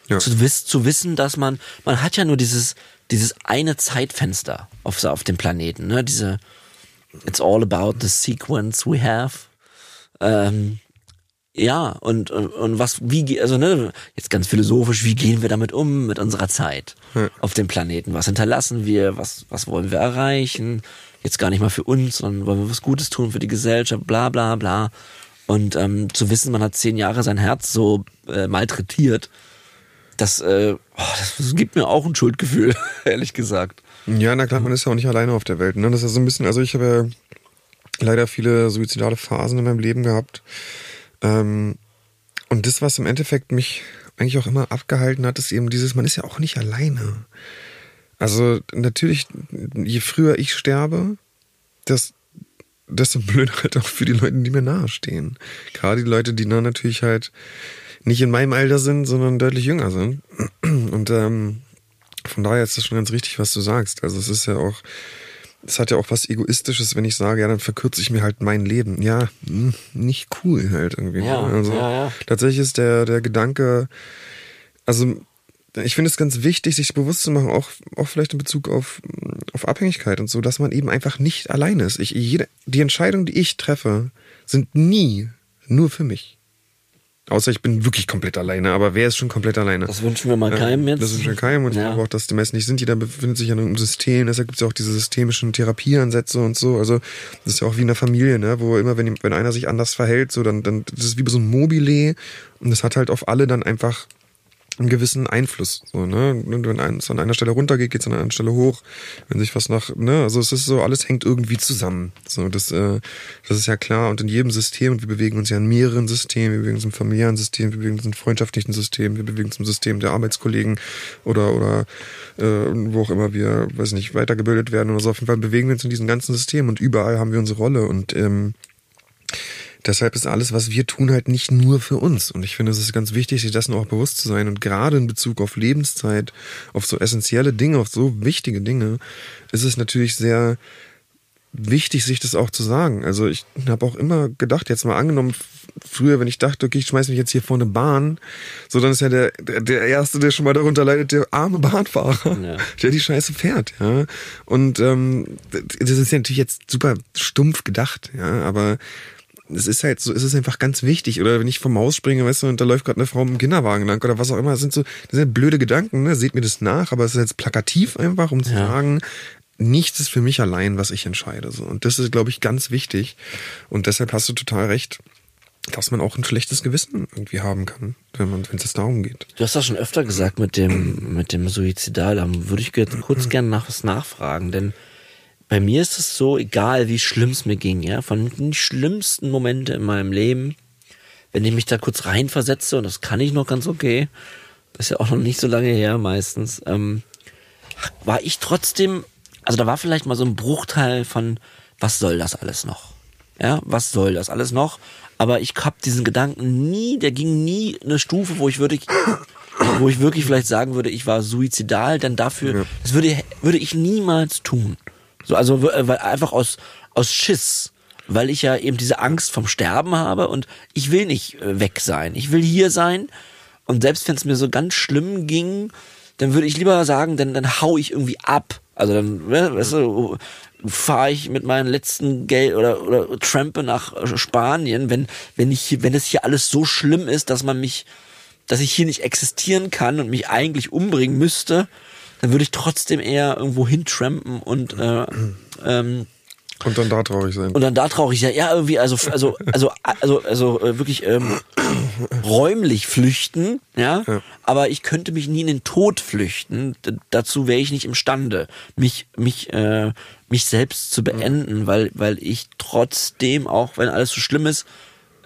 Ja. Zu, wiss, zu wissen, dass man, man hat ja nur dieses, dieses eine Zeitfenster auf, auf dem Planeten, ne? Diese, it's all about the sequence we have. Ähm, ja, und, und, was, wie, also ne, jetzt ganz philosophisch, wie gehen wir damit um mit unserer Zeit Ja. auf dem Planeten? Was hinterlassen wir? Was, was wollen wir erreichen? Jetzt gar nicht mal für uns, sondern wollen wir was Gutes tun für die Gesellschaft, bla bla bla. Und ähm, zu wissen, man hat zehn Jahre sein Herz so äh, malträtiert, das, äh, oh, das gibt mir auch ein Schuldgefühl, ehrlich gesagt. Ja, na klar, man ist ja auch nicht alleine auf der Welt. Ne? Das ist so ein bisschen, also ich habe ja leider viele suizidale Phasen in meinem Leben gehabt. Ähm, und das, was im Endeffekt mich eigentlich auch immer abgehalten hat, ist eben dieses, man ist ja auch nicht alleine. Also natürlich, je früher ich sterbe, das, desto blöder halt auch für die Leute, die mir nahestehen. Gerade die Leute, die dann natürlich halt nicht in meinem Alter sind, sondern deutlich jünger sind. Und ähm, von daher ist das schon ganz richtig, was du sagst. Also es ist ja auch, es hat ja auch was Egoistisches, wenn ich sage, ja, dann verkürze ich mir halt mein Leben. Ja, mh, nicht cool halt irgendwie. Ja, also ja, ja. tatsächlich ist der, der Gedanke, also ich finde es ganz wichtig, sich bewusst zu machen, auch, auch vielleicht in Bezug auf, auf Abhängigkeit und so, dass man eben einfach nicht alleine ist. Ich, jede, die Entscheidungen, die ich treffe, sind nie nur für mich. Außer ich bin wirklich komplett alleine, aber wer ist schon komplett alleine? Das wünschen wir mal keinem jetzt. Das ist schon keinem und ich Ja. glaube auch, dass die meisten nicht sind. Jeder befindet sich ja in einem System. Deshalb gibt es ja auch diese systemischen Therapieansätze und so. Also das ist ja auch wie in der Familie, ne? wo immer, wenn, wenn einer sich anders verhält, so dann, dann das ist wie so ein Mobile und das hat halt auf alle dann einfach einen gewissen Einfluss. So, ne? Wenn es an einer Stelle runtergeht, geht es an einer Stelle hoch. Wenn sich was nach, ne, also es ist so, alles hängt irgendwie zusammen. So, das, äh, das ist ja klar. Und in jedem System, und wir bewegen uns ja in mehreren Systemen, wir bewegen uns im familiären System, wir bewegen uns im freundschaftlichen System, wir bewegen uns im System der Arbeitskollegen oder oder äh, wo auch immer wir, weiß nicht, weitergebildet werden oder so. Auf jeden Fall bewegen wir uns in diesen ganzen Systemen und überall haben wir unsere Rolle. Und ähm, Deshalb ist alles, was wir tun, halt nicht nur für uns. Und ich finde, es ist ganz wichtig, sich dessen auch bewusst zu sein. Und gerade in Bezug auf Lebenszeit, auf so essentielle Dinge, auf so wichtige Dinge, ist es natürlich sehr wichtig, sich das auch zu sagen. Also ich habe auch immer gedacht, jetzt mal angenommen, früher, wenn ich dachte, okay, ich schmeiß mich jetzt hier vor eine Bahn, so dann ist ja der, der Erste, der schon mal darunter leidet, der arme Bahnfahrer, ja. der die Scheiße fährt, ja. Und ähm, das ist ja natürlich jetzt super stumpf gedacht, ja, aber es ist halt so, es ist einfach ganz wichtig. Oder wenn ich vom Haus springe, weißt du, und da läuft gerade eine Frau im Kinderwagen lang oder was auch immer, das sind so, das sind blöde Gedanken, ne? Seht mir das nach, aber es ist jetzt plakativ einfach, um zu ja. sagen, nichts ist für mich allein, was ich entscheide. So. Und das ist, glaube ich, ganz wichtig. Und deshalb hast du total recht dass man auch ein schlechtes Gewissen irgendwie haben kann, wenn man, wenn es darum geht. Du hast das schon öfter gesagt mit dem, mit dem Suizidal. Da würde ich jetzt kurz gerne nach was nachfragen, denn bei mir ist es so, egal wie schlimm es mir ging, ja, von den schlimmsten Momente in meinem Leben, wenn ich mich da kurz reinversetze, und das kann ich noch ganz okay, das ist ja auch noch nicht so lange her meistens, ähm, war ich trotzdem, also da war vielleicht mal so ein Bruchteil von, was soll das alles noch? Ja, was soll das alles noch? Aber ich hab diesen Gedanken nie, der ging nie eine Stufe, wo ich wirklich, wo ich wirklich vielleicht sagen würde, ich war suizidal, denn dafür, ja. das würde, würde ich niemals tun. So, also äh, weil einfach aus, aus Schiss. Weil ich ja eben diese Angst vom Sterben habe und ich will nicht äh, weg sein. Ich will hier sein. Und selbst wenn es mir so ganz schlimm ging, dann würde ich lieber sagen, dann, dann hau ich irgendwie ab. Also dann, ne, weißt du, fahre ich mit meinem letzten Geld oder, oder trampe nach Spanien, wenn, wenn ich, wenn es hier alles so schlimm ist, dass man mich, dass ich hier nicht existieren kann und mich eigentlich umbringen müsste, dann würde ich trotzdem eher irgendwo hintrampen und äh, ähm, und dann da traurig sein. Und dann da traurig sein. Ja, irgendwie, also, also, also, also, also äh, wirklich ähm, räumlich flüchten, ja? ja. Aber ich könnte mich nie in den Tod flüchten. D dazu wäre ich nicht imstande, mich, mich, äh, mich selbst zu beenden, ja. weil, weil ich trotzdem, auch wenn alles so schlimm ist,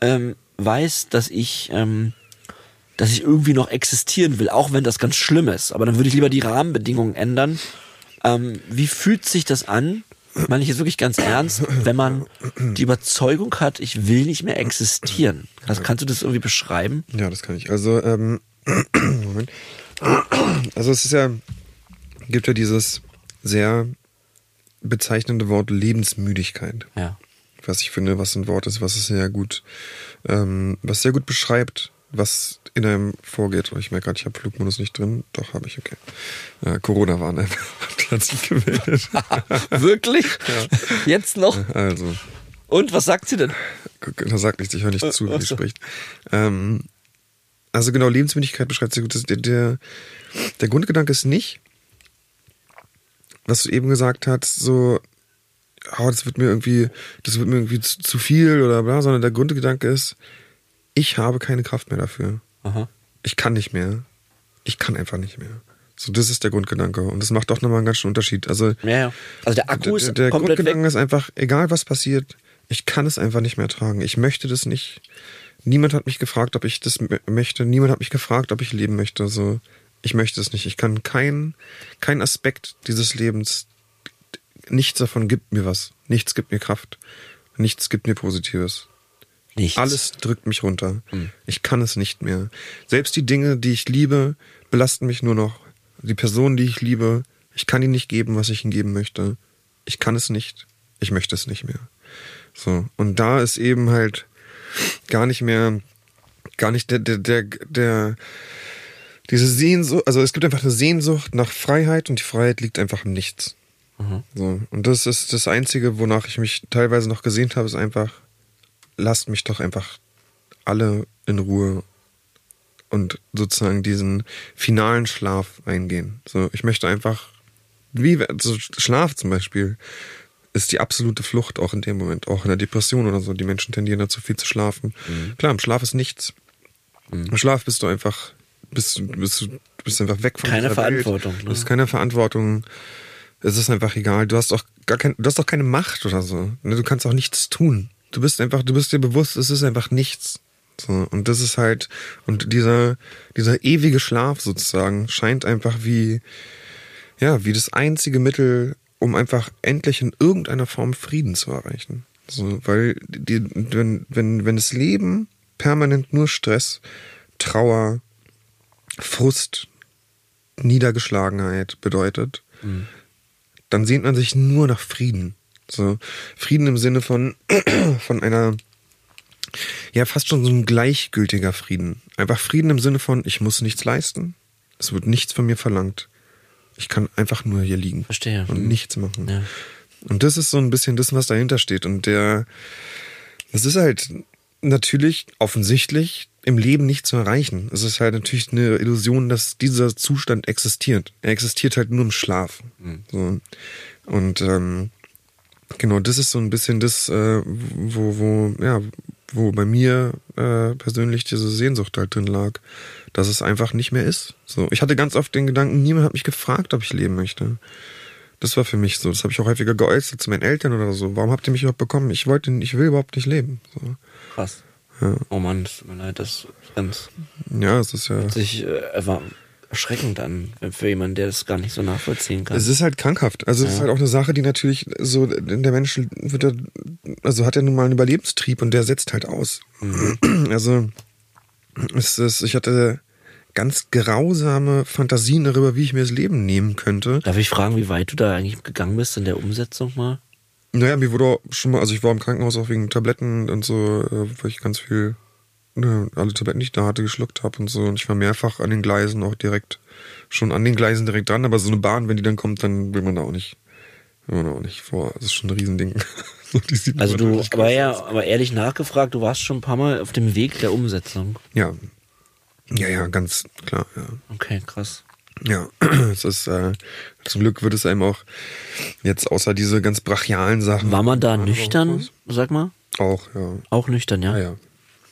ähm, weiß, dass ich ähm, dass ich irgendwie noch existieren will, auch wenn das ganz schlimm ist. Aber dann würde ich lieber die Rahmenbedingungen ändern. Ähm, wie fühlt sich das an? Meine ich jetzt wirklich ganz ernst, wenn man die Überzeugung hat, ich will nicht mehr existieren. Also kannst du das irgendwie beschreiben? Ja, das kann ich. Also, ähm, Moment. Also es ist ja, gibt ja dieses sehr bezeichnende Wort Lebensmüdigkeit. Ja. Was ich finde, was ein Wort ist, was es sehr gut, ähm, was sehr gut beschreibt, was in einem vorgeht. Ich merke gerade, ich habe Flugmodus nicht drin. Doch, habe ich, okay. Äh, Corona-Warn hat sich gemeldet. Wirklich? Ja. Jetzt noch? Also. Und was sagt sie denn? Da sagt nichts, ich höre nicht zu, wie sie spricht. Ähm, also genau, Lebensmündigkeit beschreibt sehr gut. Der, der, der Grundgedanke ist nicht, was du eben gesagt hast, so, oh, das wird mir irgendwie, das wird mir irgendwie zu, zu viel oder bla, sondern der Grundgedanke ist, ich habe keine Kraft mehr dafür. Aha. Ich kann nicht mehr. Ich kann einfach nicht mehr. So, das ist der Grundgedanke. Und das macht doch nochmal einen ganz schönen Unterschied. Also, ja, ja. also der Akku ist Der, der Grundgedanke weg. ist einfach, egal was passiert, ich kann es einfach nicht mehr tragen. Ich möchte das nicht. Niemand hat mich gefragt, ob ich das möchte. Niemand hat mich gefragt, ob ich leben möchte. So, ich möchte es nicht. Ich kann keinen kein Aspekt dieses Lebens, nichts davon gibt mir was. Nichts gibt mir Kraft. Nichts gibt mir Positives. Nichts. Alles drückt mich runter. Hm. Ich kann es nicht mehr. Selbst die Dinge, die ich liebe, belasten mich nur noch. Die Person, die ich liebe, ich kann ihnen nicht geben, was ich ihnen geben möchte. Ich kann es nicht. Ich möchte es nicht mehr. So. Und da ist eben halt gar nicht mehr, gar nicht der, der, der, der, diese Sehnsucht, also es gibt einfach eine Sehnsucht nach Freiheit und die Freiheit liegt einfach im Nichts. Mhm. So. Und das ist das Einzige, wonach ich mich teilweise noch gesehnt habe, ist einfach, lasst mich doch einfach alle in Ruhe und sozusagen diesen finalen Schlaf eingehen. So, ich möchte einfach, wie so Schlaf zum Beispiel, ist die absolute Flucht auch in dem Moment, auch in der Depression oder so. Die Menschen tendieren dazu viel zu schlafen. Mhm. Klar, im Schlaf ist nichts. Mhm. Im Schlaf bist du einfach bist, du- bist, du bist einfach weg von Keine dieser Welt. Verantwortung, ne? Du hast keine Verantwortung. Es ist einfach egal. Du hast auch gar kein, du hast auch keine Macht oder so. Ne, Du kannst auch nichts tun. Du bist einfach, du bist dir bewusst, es ist einfach nichts. So, und das ist halt, und dieser, dieser ewige Schlaf sozusagen scheint einfach wie, ja, wie das einzige Mittel, um einfach endlich in irgendeiner Form Frieden zu erreichen. So, weil die, wenn, wenn, wenn das Leben permanent nur Stress, Trauer, Frust, Niedergeschlagenheit bedeutet, dann sehnt man sich nur nach Frieden. So, Frieden im Sinne von, von einer, ja, fast schon so ein gleichgültiger Frieden. Einfach Frieden im Sinne von, ich muss nichts leisten. Es wird nichts von mir verlangt. Ich kann einfach nur hier liegen. Verstehe. Und Mhm. nichts machen. Ja. Und das ist so ein bisschen das, was dahinter steht. Und der, das ist halt natürlich offensichtlich im Leben nicht zu erreichen. Es ist halt natürlich eine Illusion, dass dieser Zustand existiert. Er existiert halt nur im Schlaf. So. Und ähm, genau, das ist so ein bisschen das, äh, wo, wo, ja, wo bei mir äh, persönlich diese Sehnsucht halt drin lag, dass es einfach nicht mehr ist. So, ich hatte ganz oft den Gedanken, niemand hat mich gefragt, ob ich leben möchte. Das war für mich so. Das habe ich auch häufiger geäußert zu meinen Eltern oder so. Warum habt ihr mich überhaupt bekommen? Ich wollte, ich will überhaupt nicht leben. So. Krass. Ja. Oh Mann, es tut mir leid, das ist ganz Ja, es ist ja. sich äh, erschreckend an, für jemanden, der das gar nicht so nachvollziehen kann. Es ist halt krankhaft. Also es ist halt auch eine Sache, die natürlich so, der Mensch wird ja, also hat ja nun mal einen Überlebenstrieb und der setzt halt aus. Also es ist, ich hatte ganz grausame Fantasien darüber, wie ich mir das Leben nehmen könnte. Darf ich fragen, wie weit du da eigentlich gegangen bist in der Umsetzung mal? Naja, mir wurde auch schon mal, also ich war im Krankenhaus auch wegen Tabletten und so, äh, weil ich ganz viel, alle Tabletten, die ich da hatte, geschluckt habe und so. Und ich war mehrfach an den Gleisen auch direkt, schon an den Gleisen direkt dran, aber so eine Bahn, wenn die dann kommt, dann will man da auch nicht, will man da auch nicht vor. Das ist schon ein Riesending. Also du, aber ja, aus. aber ehrlich nachgefragt, du warst schon ein paar Mal auf dem Weg der Umsetzung. Ja. Ja, ja, ganz klar, ja. Okay, krass. Ja, es ist, äh, zum Glück wird es einem auch jetzt außer diese ganz brachialen Sachen. War man da nüchtern, sag mal? Auch, ja. Auch nüchtern, ja? Ja, ja.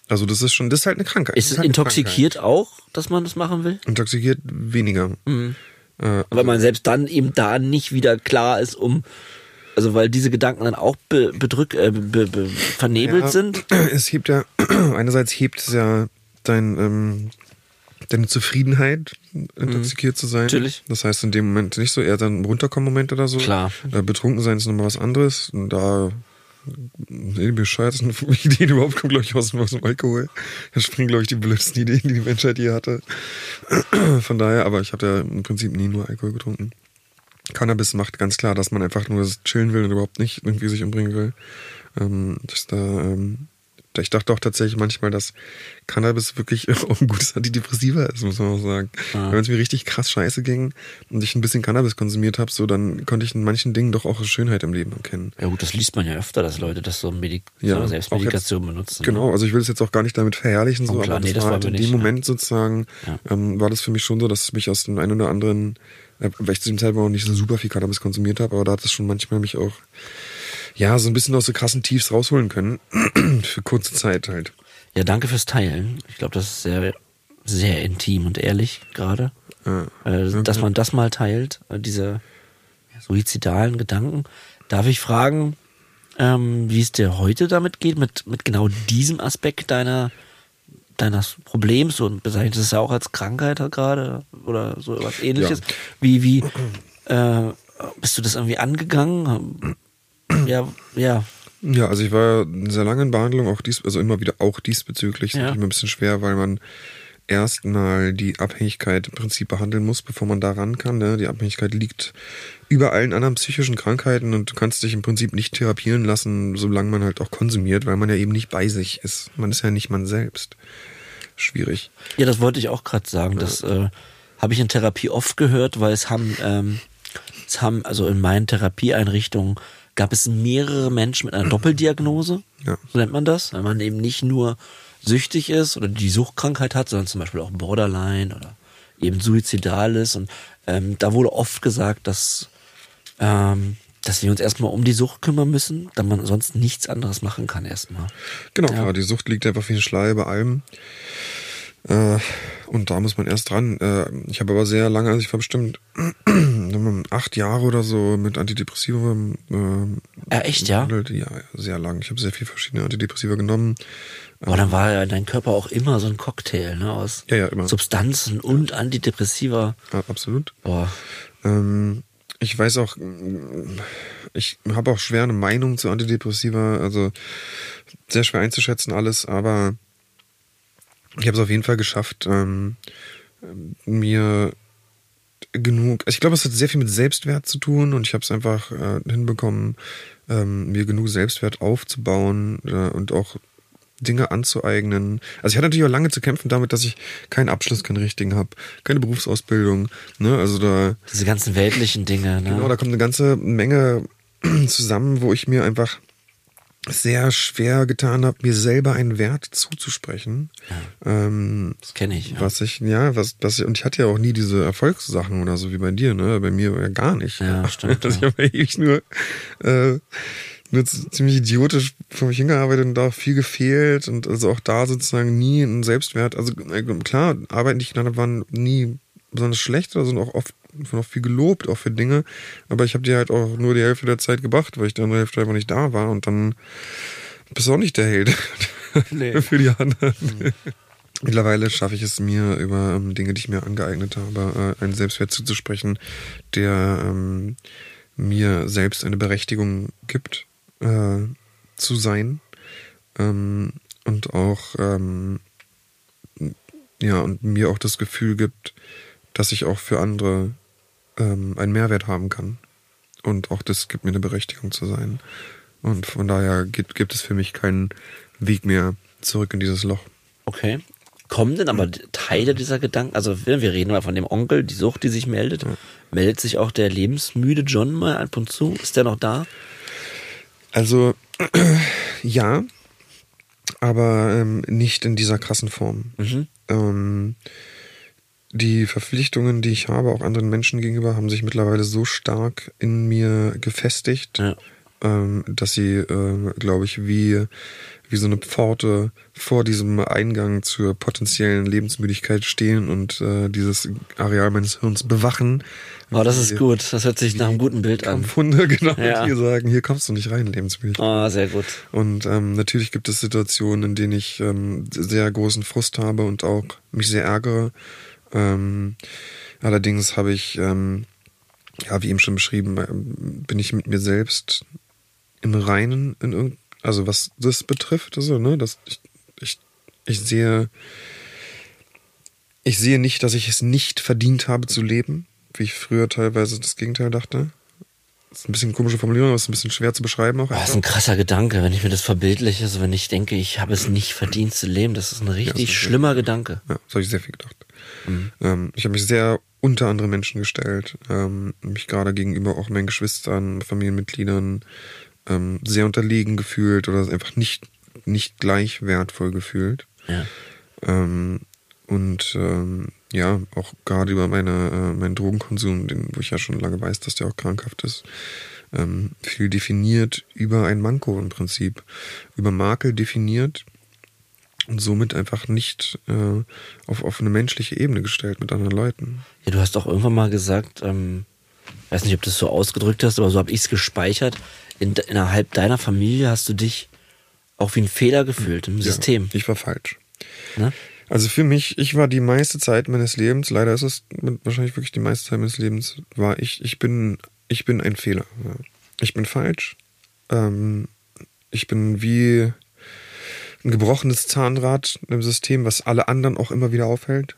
Also das ist schon, das ist halt eine Krankheit. Ist es halt intoxikiert auch, dass man das machen will? Krankheit. Intoxikiert weniger. Mhm. Äh, Weil man selbst dann eben da nicht wieder klar ist, um, also weil diese Gedanken dann auch be, bedrück, äh, be, be, vernebelt ja, sind. Es hebt ja, einerseits hebt es ja dein, ähm, deine Zufriedenheit, intoxikiert zu sein. Mhm. Natürlich. Das heißt in dem Moment nicht so, eher dann Runterkommen-Moment oder so. Klar. Äh, betrunken sein ist nochmal was anderes. Und da die bescheuertsten Ideen überhaupt kommen, glaube ich, aus dem, aus dem Alkohol. Da springen, glaube ich, die blödsten Ideen, die die Menschheit je hatte. Von daher, aber ich habe ja im Prinzip nie nur Alkohol getrunken. Cannabis macht ganz klar, dass man einfach nur chillen will und überhaupt nicht irgendwie sich umbringen will. Ähm, das da, ähm, ich dachte auch tatsächlich manchmal, dass Cannabis wirklich auch ein gutes Antidepressiva ist, muss man auch sagen. Ah. Wenn es mir richtig krass scheiße ging und ich ein bisschen Cannabis konsumiert habe, so dann konnte ich in manchen Dingen doch auch Schönheit im Leben erkennen. Ja gut, das liest man ja öfter, dass Leute das so, Medik Ja, so Selbstmedikation benutzen. Genau, also ich will es jetzt auch gar nicht damit verherrlichen, so, Oh, klar, aber nee, das war halt in dem nicht, ja. Moment sozusagen, Ja. ähm, war das für mich schon so, dass es mich aus dem einen oder anderen, äh, weil ich zu dem Zeitpunkt auch nicht so super viel Cannabis konsumiert habe, aber da hat es schon manchmal mich auch, ja, so ein bisschen aus so krassen Tiefs rausholen können, für kurze Zeit halt. Ja, danke fürs Teilen. Ich glaube, das ist sehr, sehr intim und ehrlich gerade. Ja. Äh, dass man das mal teilt, äh, diese suizidalen Gedanken. Darf ich fragen, ähm, wie es dir heute damit geht, mit, mit genau diesem Aspekt deiner, deines Problems und bezeichnest es ja auch als Krankheit halt gerade oder so was ähnliches. Ja. Wie, wie äh, bist du das irgendwie angegangen? Ja, ja, Ja, also ich war sehr lange in Behandlung, auch dies, also immer wieder auch diesbezüglich. Das Ja. ist immer ein bisschen schwer, weil man erstmal die Abhängigkeit im Prinzip behandeln muss, bevor man da ran kann. Ne? Die Abhängigkeit liegt über allen anderen psychischen Krankheiten und du kannst dich im Prinzip nicht therapieren lassen, solange man halt auch konsumiert, weil man ja eben nicht bei sich ist. Man ist ja nicht man selbst. Schwierig. Ja, das wollte ich auch gerade sagen. Das äh, habe ich in Therapie oft gehört, weil es haben, ähm, es haben, also in meinen Therapieeinrichtungen gab es mehrere Menschen mit einer Doppeldiagnose. Ja. So nennt man das, weil man eben nicht nur süchtig ist oder die Suchtkrankheit hat, sondern zum Beispiel auch Borderline oder eben suizidal ist. Und ähm, da wurde oft gesagt, dass, ähm, dass wir uns erstmal um die Sucht kümmern müssen, da man sonst nichts anderes machen kann erstmal. Genau, Ja. klar, die Sucht liegt einfach wie ein Schlei bei allem. Äh, und da muss man erst dran. Äh, ich habe aber sehr lange, also ich war bestimmt acht Jahre oder so mit Antidepressiva. Äh, Ja, echt, ja? Ja, sehr lang. Ich habe sehr viel verschiedene Antidepressiva genommen. Boah, dann war ja dein Körper auch immer so ein Cocktail, ne, aus Ja, ja, immer. Substanzen und Antidepressiva. Ja, absolut. Boah. Ähm, ich weiß auch, mm, ich habe auch schwer eine Meinung zu Antidepressiva, also sehr schwer einzuschätzen alles, aber ich habe es auf jeden Fall geschafft, ähm, mir genug, also ich glaube, es hat sehr viel mit Selbstwert zu tun und ich habe es einfach äh, hinbekommen, ähm, mir genug Selbstwert aufzubauen äh, und auch Dinge anzueignen. Also ich hatte natürlich auch lange zu kämpfen damit, dass ich keinen Abschluss, keinen richtigen habe, keine Berufsausbildung. Ne? Also da Diese ganzen weltlichen Dinge, ne? Genau, da kommt eine ganze Menge zusammen, wo ich mir einfach sehr schwer getan habe, mir selber einen Wert zuzusprechen. Ähm, Das kenne ich. Ja. was ich, ja, was, was, und ich hatte ja auch nie diese Erfolgssachen oder so wie bei dir, ne? Bei mir ja gar nicht. Ja, stimmt, Also ich ja. habe ja ewig nur, äh, nur ziemlich idiotisch vor mich hingearbeitet und da auch viel gefehlt und also auch da sozusagen nie ein Selbstwert. Also äh, klar, Arbeiten, die ich genannt habe, waren nie besonders schlecht oder sind auch oft von auch viel gelobt, auch für Dinge. Aber ich habe die halt auch nur die Hälfte der Zeit gebracht, weil ich dann die Hälfte einfach nicht da war und dann bist du auch nicht der Held Nee. für die anderen. Mittlerweile schaffe ich es mir, über ähm, Dinge, die ich mir angeeignet habe, äh, einen Selbstwert zuzusprechen, der ähm, mir selbst eine Berechtigung gibt, äh, zu sein. Ähm, und auch, ähm, ja, und mir auch das Gefühl gibt, dass ich auch für andere ähm, einen Mehrwert haben kann. Und auch das gibt mir eine Berechtigung zu sein. Und von daher gibt, gibt es für mich keinen Weg mehr zurück in dieses Loch. Okay. Kommen denn aber Teile dieser Gedanken, also wir reden mal von dem Onkel, die Sucht, die sich meldet. Meldet sich auch der lebensmüde John mal ab und zu? Ist der noch da? Also ja, aber ähm, nicht in dieser krassen Form. Ähm, die Verpflichtungen, die ich habe, auch anderen Menschen gegenüber, haben sich mittlerweile so stark in mir gefestigt, Ja. ähm, dass sie, äh, glaube ich, wie, wie so eine Pforte vor diesem Eingang zur potenziellen Lebensmüdigkeit stehen und äh, dieses Areal meines Hirns bewachen. Oh, das ist gut. Das hört sich nach einem guten Bild an. Kampfhunde, genau, Ja. die sagen, hier kommst du nicht rein, Lebensmüdigkeit. Oh, sehr gut. Und ähm, natürlich gibt es Situationen, in denen ich ähm, sehr großen Frust habe und auch mich sehr ärgere. Ähm, allerdings habe ich, ähm, ja, wie eben schon beschrieben, ähm, bin ich mit mir selbst im Reinen, in also was das betrifft, also, ne, dass ich, ich, ich sehe, ich sehe nicht, dass ich es nicht verdient habe zu leben, wie ich früher teilweise das Gegenteil dachte. Das ist ein bisschen komische Formulierung, aber es ist ein bisschen schwer zu beschreiben auch. Oh, das ist ein krasser Gedanke, wenn ich mir das verbildliche, also wenn ich denke, ich habe es nicht verdient zu leben, das ist ein richtig ist schlimmer Gedanke. Ja, das habe ich sehr viel gedacht. Mhm. Ähm, ich habe mich sehr unter andere Menschen gestellt, ähm, mich gerade gegenüber auch meinen Geschwistern, Familienmitgliedern ähm, sehr unterlegen gefühlt oder einfach nicht, nicht gleich wertvoll gefühlt. Ja. Ähm, und ähm, ja, auch gerade über meine, äh, meinen Drogenkonsum, den, wo ich ja schon lange weiß, dass der auch krankhaft ist, ähm, viel definiert über ein Manko im Prinzip, über Makel definiert und somit einfach nicht äh, auf, auf eine menschliche Ebene gestellt mit anderen Leuten. Ja, du hast doch irgendwann mal gesagt, ähm, weiß nicht, ob du es so ausgedrückt hast, aber so habe ich es gespeichert. In, innerhalb deiner Familie hast du dich auch wie ein Fehler gefühlt im System. Ja, ich war falsch. Ne? Also für mich, ich war die meiste Zeit meines Lebens, leider ist es wahrscheinlich wirklich die meiste Zeit meines Lebens, war ich, ich bin, ich bin ein Fehler. Ich bin falsch. Ähm, ich bin wie ein gebrochenes Zahnrad im System, was alle anderen auch immer wieder aufhält.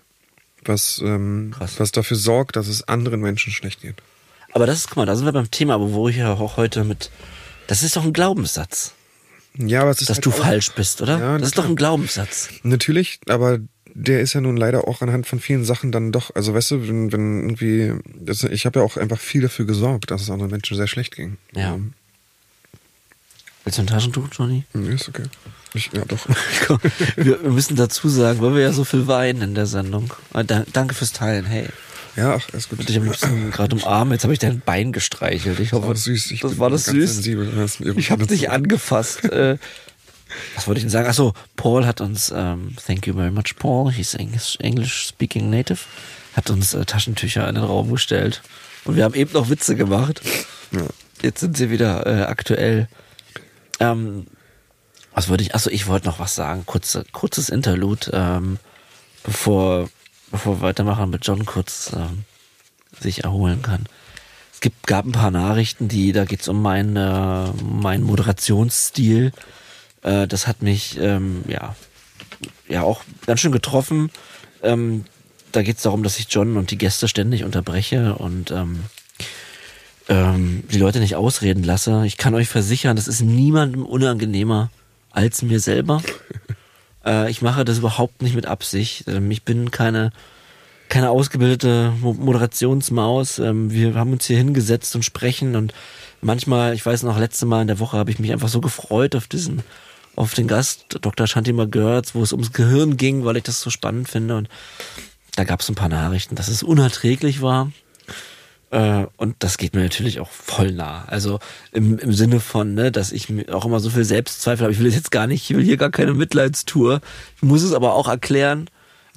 Was, ähm, was dafür sorgt, dass es anderen Menschen schlecht geht. Aber das ist, guck mal, da sind wir beim Thema, aber wo ich ja auch heute mit, das ist doch ein Glaubenssatz, Ja, aber es ist dass halt du falsch bist, oder? Ja, das ist doch ein Glaubenssatz. Natürlich, aber der ist ja nun leider auch anhand von vielen Sachen dann doch, also weißt du, wenn, wenn irgendwie, das, ich habe ja auch einfach viel dafür gesorgt, dass es anderen Menschen sehr schlecht ging. Ja. Willst du ein Taschentuch, Johnny? Hm, Ist okay. Ich, ja, doch. Komm, wir, müssen dazu sagen, weil wir ja so viel weinen in der Sendung. Ah, da, danke fürs Teilen, hey. Ja, ach, ist gut. Ich am liebsten gerade umarmen, jetzt habe ich dein Bein gestreichelt. Ich hoffe, war süß. Ich das war das süß. Sensibel. Das Ich habe dich angefasst. äh, Was wollte ich denn sagen? Achso, Paul hat uns, ähm, thank you very much, Paul, he's English, English speaking native, hat uns äh, Taschentücher in den Raum gestellt. Und wir haben eben noch Witze gemacht. Ja. Jetzt sind sie wieder äh, aktuell. Ähm, was wollte ich? Achso, ich wollte noch was sagen. Kurze, kurzes Interlude, ähm, bevor, bevor wir weitermachen mit John kurz ähm, sich erholen kann. Es gibt, gab ein paar Nachrichten, die, da geht's um meinen äh, meinen Moderationsstil. Äh, das hat mich ähm, ja, ja auch ganz schön getroffen. Ähm, da geht's darum, dass ich John und die Gäste ständig unterbreche und ähm, ähm, die Leute nicht ausreden lasse. Ich kann euch versichern, das ist niemandem unangenehmer als mir selber. Äh, ich mache das überhaupt nicht mit Absicht. Ähm, ich bin keine keine ausgebildete Mo- Moderationsmaus. Ähm, wir haben uns hier hingesetzt und sprechen und manchmal, ich weiß noch, letzte Mal in der Woche habe ich mich einfach so gefreut auf diesen, auf den Gast, Dr. Shantima Görz, wo es ums Gehirn ging, weil ich das so spannend finde und da gab es ein paar Nachrichten, dass es unerträglich war. Äh, und das geht mir natürlich auch voll nah. Also im, im Sinne von, ne, dass ich mir auch immer so viel Selbstzweifel habe. Ich will es jetzt gar nicht, ich will hier gar keine Mitleidstour. Ich muss es aber auch erklären.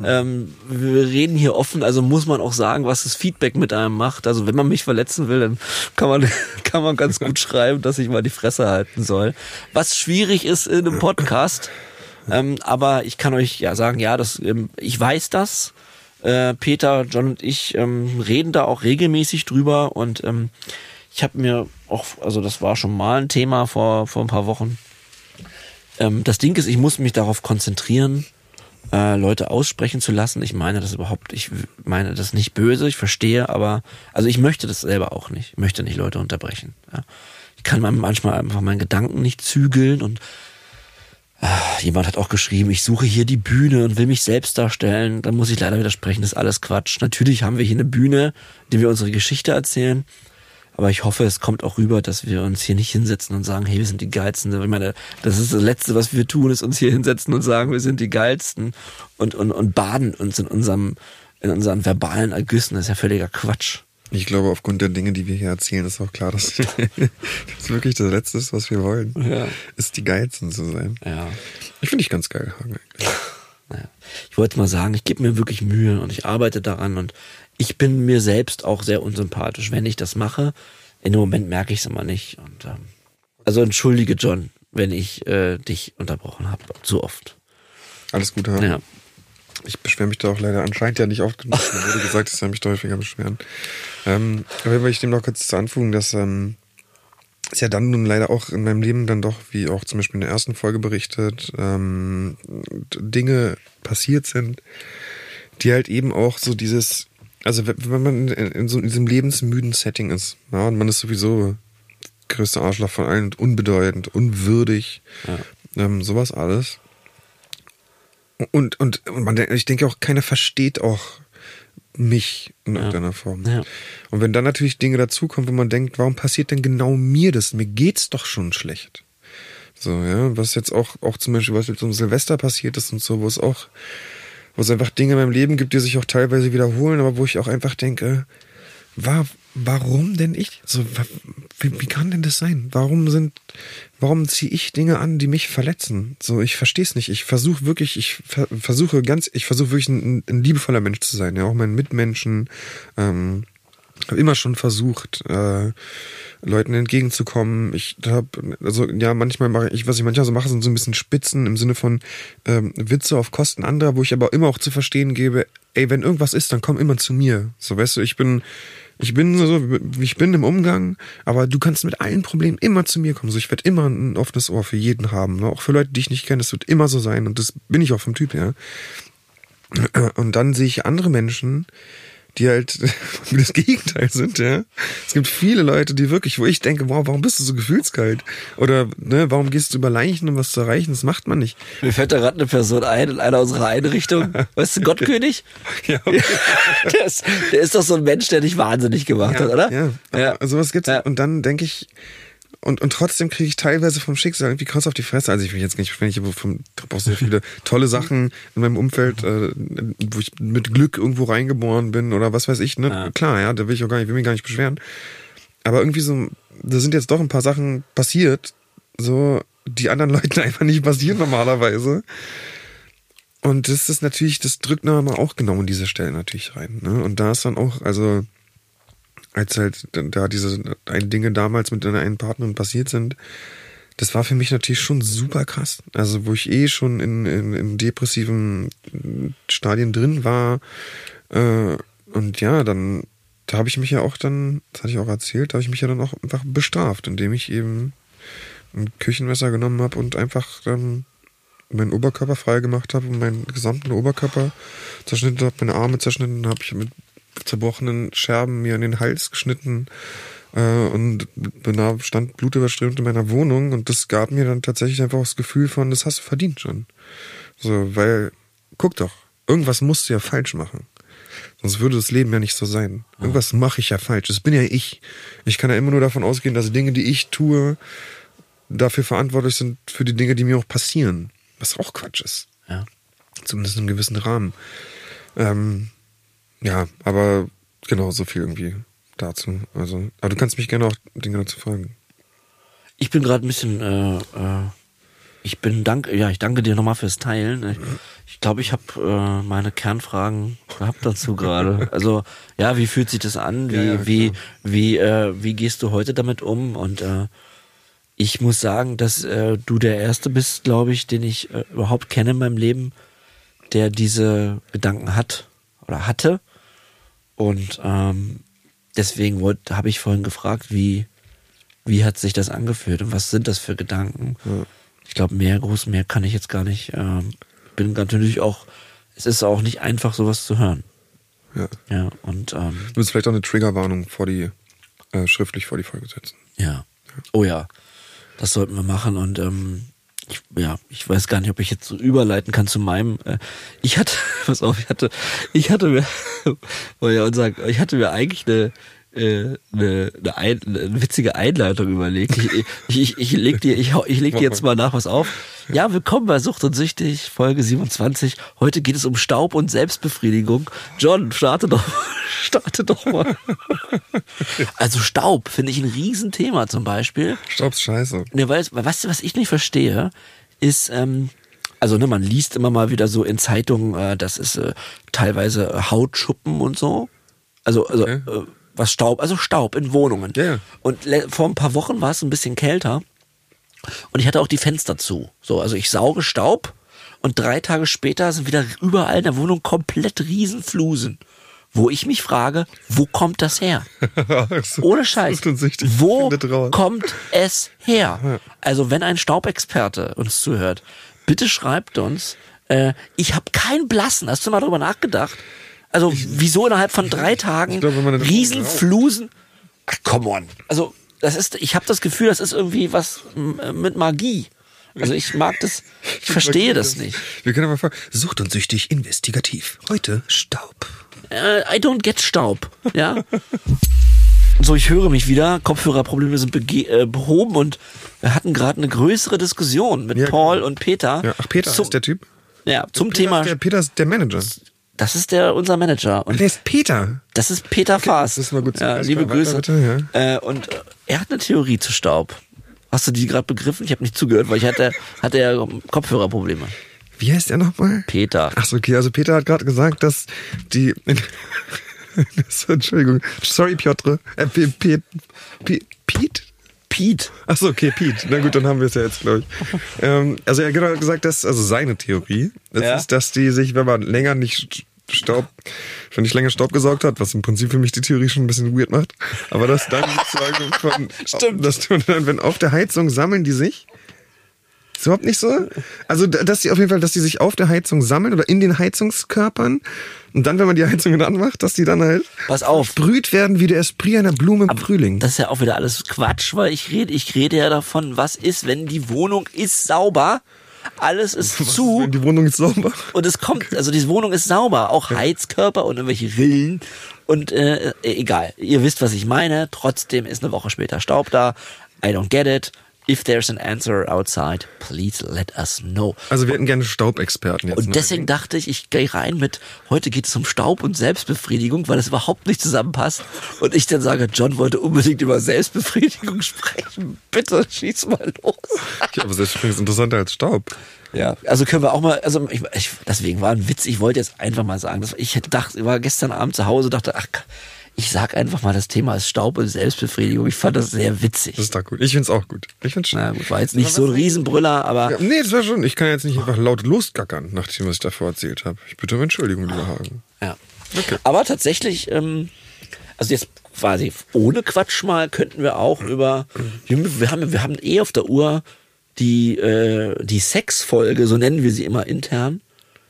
Ähm, wir reden hier offen, also muss man auch sagen, was das Feedback mit einem macht. Also wenn man mich verletzen will, dann kann man, kann man ganz gut schreiben, dass ich mal die Fresse halten soll. Was schwierig ist in einem Podcast. Ähm, aber ich kann euch ja sagen, ja, das, ähm, ich weiß das. Äh, Peter, John und ich ähm, reden da auch regelmäßig drüber und ähm, ich habe mir auch, also das war schon mal ein Thema vor, vor ein paar Wochen. Ähm, das Ding ist, ich muss mich darauf konzentrieren, äh, Leute aussprechen zu lassen. Ich meine das überhaupt, ich meine das nicht böse, ich verstehe, aber also ich möchte das selber auch nicht. Ich möchte nicht Leute unterbrechen. Ja. Ich kann man- manchmal einfach meinen Gedanken nicht zügeln und jemand hat auch geschrieben, ich suche hier die Bühne und will mich selbst darstellen. Dann muss ich leider widersprechen, das ist alles Quatsch. Natürlich haben wir hier eine Bühne, in der wir unsere Geschichte erzählen. Aber ich hoffe, es kommt auch rüber, dass wir uns hier nicht hinsetzen und sagen, hey, wir sind die Geilsten. Ich meine, das ist das Letzte, was wir tun, ist uns hier hinsetzen und sagen, wir sind die Geilsten und, und, und baden uns in unserem, in unseren verbalen Ergüssen. Das ist ja völliger Quatsch. Ich glaube, aufgrund der Dinge, die wir hier erzählen, ist auch klar, dass das wirklich das Letzte ist, was wir wollen. Ja. Ist die Geilsten zu sein. Ja. Ich finde dich ganz geil, Hagen. Naja. Ich wollte mal sagen, ich gebe mir wirklich Mühe und ich arbeite daran und ich bin mir selbst auch sehr unsympathisch, wenn ich das mache. In dem Moment merke ich es immer nicht. Und, ähm, also entschuldige John, wenn ich äh, dich unterbrochen habe, zu oft. Alles gut, Hagen. Ja. Ich beschwere mich da auch leider anscheinend ja nicht oft genug. Mir wurde gesagt, ich soll mich da häufiger beschweren. Ähm, aber will ich dem noch kurz zu anfügen, dass ähm, es ja dann nun leider auch in meinem Leben dann doch, wie auch zum Beispiel in der ersten Folge berichtet, ähm, Dinge passiert sind, die halt eben auch so dieses, also wenn man in, so in diesem lebensmüden Setting ist, ja, und man ist sowieso größter Arschloch von allen und unbedeutend, unwürdig, ähm, sowas alles. Und, und, und man, ich denke auch, keiner versteht auch mich in irgendeiner Form. Ja. Und wenn dann natürlich Dinge dazukommen, wo man denkt, warum passiert denn genau mir das? Mir geht's doch schon schlecht. So, ja, was jetzt auch, auch zum Beispiel, was jetzt um Silvester passiert ist und so, wo es auch, wo es einfach Dinge in meinem Leben gibt, die sich auch teilweise wiederholen, aber wo ich auch einfach denke, war, warum denn ich? So, wie, wie kann denn das sein? Warum sind, warum ziehe ich Dinge an, die mich verletzen? So, ich verstehe es nicht. Ich versuche wirklich, ich ver versuche ganz, ich versuche wirklich ein, ein liebevoller Mensch zu sein, ja, auch meinen Mitmenschen. Ähm, habe immer schon versucht, äh, Leuten entgegenzukommen. Ich habe, also ja, manchmal mache ich, was ich manchmal so mache, sind so ein bisschen Spitzen im Sinne von ähm, Witze auf Kosten anderer, wo ich aber immer auch zu verstehen gebe, ey, wenn irgendwas ist, dann komm immer zu mir. So, weißt du, ich bin, ich bin so, wie ich bin im Umgang, aber du kannst mit allen Problemen immer zu mir kommen. So, ich werde immer ein offenes Ohr für jeden haben, ne? auch für Leute, die ich nicht kenne. Das wird immer so sein und das bin ich auch vom Typ her. Und dann sehe ich andere Menschen, die halt das Gegenteil sind, ja. Es gibt viele Leute, die wirklich, wo ich denke, wow, warum bist du so gefühlskalt? Oder, ne, warum gehst du über Leichen, um was zu erreichen? Das macht man nicht. Mir fällt da gerade eine Person ein in einer unserer Einrichtungen. Weißt du, Gottkönig? Ja, Der ist, der ist doch so ein Mensch, der dich wahnsinnig gemacht hat, oder? Ja, Ja. Also was gibt's? Ja. Und dann denke ich, und, und trotzdem kriege ich teilweise vom Schicksal irgendwie krass auf die Fresse. Also ich will jetzt nicht beschweren, ich habe auch so viele tolle Sachen in meinem Umfeld, äh, wo ich mit Glück irgendwo reingeboren bin oder was weiß ich. Ne? Ja. Klar, ja, da will ich auch gar nicht, will mich gar nicht beschweren. Aber irgendwie so, da sind jetzt doch ein paar Sachen passiert, so, die anderen Leuten einfach nicht passieren normalerweise. Und das ist natürlich, das drückt nochmal auch genau in diese Stelle natürlich rein. Ne? Und da ist dann auch, also als halt da diese Dinge damals mit einer einen Partnerin passiert sind, das war für mich natürlich schon super krass. Also wo ich eh schon in, in, in depressiven Stadien drin war. Äh, und ja, dann, da habe ich mich ja auch dann, das hatte ich auch erzählt, da habe ich mich ja dann auch einfach bestraft, indem ich eben ein Küchenmesser genommen habe und einfach dann meinen Oberkörper frei gemacht habe und meinen gesamten Oberkörper zerschnitten habe, meine Arme zerschnitten habe, ich mit zerbrochenen Scherben mir in den Hals geschnitten äh, und bin stand blutüberströmt in meiner Wohnung und das gab mir dann tatsächlich einfach das Gefühl von, das hast du verdient schon. So, weil, guck doch, irgendwas musst du ja falsch machen. Sonst würde das Leben ja nicht so sein. Irgendwas mache ich ja falsch. Das bin ja ich. Ich kann ja immer nur davon ausgehen, dass Dinge, die ich tue, dafür verantwortlich sind für die Dinge, die mir auch passieren. Was auch Quatsch ist. Ja. Zumindest in einem gewissen Rahmen. Ähm, ja, aber genau, so viel irgendwie dazu. Also, aber du kannst mich gerne auch Dinge dazu fragen. Ich bin gerade ein bisschen, äh, äh, ich bin dank, ja, ich danke dir nochmal fürs Teilen. Ich glaube, ich, glaub, ich habe äh, meine Kernfragen gehabt dazu gerade. Also, ja, wie fühlt sich das an? Wie, Ja, ja, wie, wie, äh, wie gehst du heute damit um? Und äh, ich muss sagen, dass äh, du der Erste bist, glaube ich, den ich äh, überhaupt kenne in meinem Leben, der diese Gedanken hat oder hatte. Und ähm, deswegen habe ich vorhin gefragt, wie, wie hat sich das angefühlt und was sind das für Gedanken? Ich glaube, mehr, groß mehr kann ich jetzt gar nicht. Ähm, bin natürlich auch, es ist auch nicht einfach, sowas zu hören. Ja. Ja, und ähm, Du willst vielleicht auch eine Triggerwarnung vor die, äh, schriftlich vor die Folge setzen. ja. Oh ja, das sollten wir machen und ähm, ich, ja, ich weiß gar nicht, ob ich jetzt so überleiten kann zu meinem. Äh, ich hatte, pass auf, ich hatte, ich hatte mir, wollte ja und sagen, ich hatte mir eigentlich eine eine, eine, ein, eine witzige Einleitung überlegt. Ich, ich, ich, ich leg dir, ich, ich leg dir jetzt mal nach was auf. Ja, willkommen bei Sucht und Süchtig, Folge 27. Heute geht es um Staub und Selbstbefriedigung. John, starte doch, starte doch mal. Also Staub finde ich ein Riesenthema zum Beispiel. Staub's scheiße. Ne, weil, weißt du, was ich nicht verstehe, ist, ähm, also ne, man liest immer mal wieder so in Zeitungen, äh, das ist äh, teilweise äh, Hautschuppen und so. Also, also Okay. äh, was Staub, also Staub in Wohnungen. Ja, ja. Und vor ein paar Wochen war es ein bisschen kälter und ich hatte auch die Fenster zu. So, also ich sauge Staub und drei Tage später sind wieder überall in der Wohnung komplett Riesenflusen. Wo ich mich frage, wo kommt das her? Ohne Scheiß. Wo kommt es her? Also wenn ein Staubexperte uns zuhört, bitte schreibt uns. Äh, ich habe keinen Blassen. Hast du mal drüber nachgedacht? Also wieso innerhalb von drei Tagen ich glaub, Riesenflusen? Ach, come on. Also das ist, ich habe das Gefühl, das ist irgendwie was m- mit Magie. Also ich mag das, ich verstehe das nicht. Wir können aber fragen, Sucht und süchtig investigativ. Heute Staub. Äh, I don't get Staub. Ja. So, ich höre mich wieder. Kopfhörerprobleme sind äh, behoben und wir hatten gerade eine größere Diskussion mit Ja, Paul genau. und Peter. Ja, ach, Peter zum, ist der Typ. Ja, zum Peter Thema. Ist der, Peter ist der Manager. Das ist der unser Manager und Wer ist Peter? das ist Peter Faas. das ist mal gut zu ja, wissen. liebe Weiter, Grüße. bitte, äh, und äh, er hat eine Theorie zu Staub. Hast du die gerade begriffen? Ich habe nicht zugehört, weil ich hatte hatte ja Kopfhörerprobleme. Wie heißt er nochmal? Peter. Ach so, okay. Also Peter hat gerade gesagt, dass die... Entschuldigung. Sorry, Piotr. Äh, P- P- P- Pete? Pete. Ach so, okay, Pete. Na gut, dann haben wir es ja jetzt, glaube ich. Ähm, also er hat genau gesagt, dass, also seine Theorie, das Ja. ist, dass die sich, wenn man länger nicht Staub, wenn nicht länger Staub gesaugt hat, was im Prinzip für mich die Theorie schon ein bisschen weird macht, aber dass dann sozusagen von, Stimmt. dass du dann, wenn auf der Heizung sammeln die sich, ist überhaupt nicht so. Also, dass die auf jeden Fall, dass die sich auf der Heizung sammeln oder in den Heizungskörpern und dann, wenn man die Heizung wieder anmacht, dass die dann halt Pass auf. sprüht werden wie der Esprit einer Blume im Frühling. Das ist ja auch wieder alles Quatsch, weil ich rede, ich rede ja davon, was ist, wenn die Wohnung ist sauber, alles ist zu Wenn die Wohnung ist sauber. und es kommt, also die Wohnung ist sauber, auch Heizkörper und irgendwelche Rillen und äh, egal, ihr wisst, was ich meine. Trotzdem ist eine Woche später Staub da. I don't get it. If there's an answer outside, please let us know. Also wir hätten gerne Staubexperten jetzt. Und deswegen dachte ich, ich gehe rein mit, heute geht es um Staub und Selbstbefriedigung, weil es überhaupt nicht zusammenpasst. Und ich dann sage, John wollte unbedingt über Selbstbefriedigung sprechen. Bitte, schieß mal los. Ja, aber Selbstbefriedigung ist interessanter als Staub. Ja, also können wir auch mal, also ich, ich, deswegen war ein Witz, ich wollte jetzt einfach mal sagen, dass ich dachte, ich war gestern Abend zu Hause, dachte, ach, ich sag einfach mal, das Thema ist Staub und Selbstbefriedigung. Ich fand das sehr witzig. Das ist doch gut. Ich find's auch gut. Ich find's schön. Na gut, war jetzt nicht so ein Riesenbrüller, aber. Ja, nee, das war schon. Ich kann jetzt nicht einfach laut losgackern, nachdem was ich davor erzählt habe. Ich bitte um Entschuldigung, lieber Hagen. Ja. Okay. Aber tatsächlich, ähm, also jetzt quasi ohne Quatsch mal könnten wir auch über, wir haben, wir haben eh auf der Uhr die, äh, die Sexfolge, so nennen wir sie immer intern,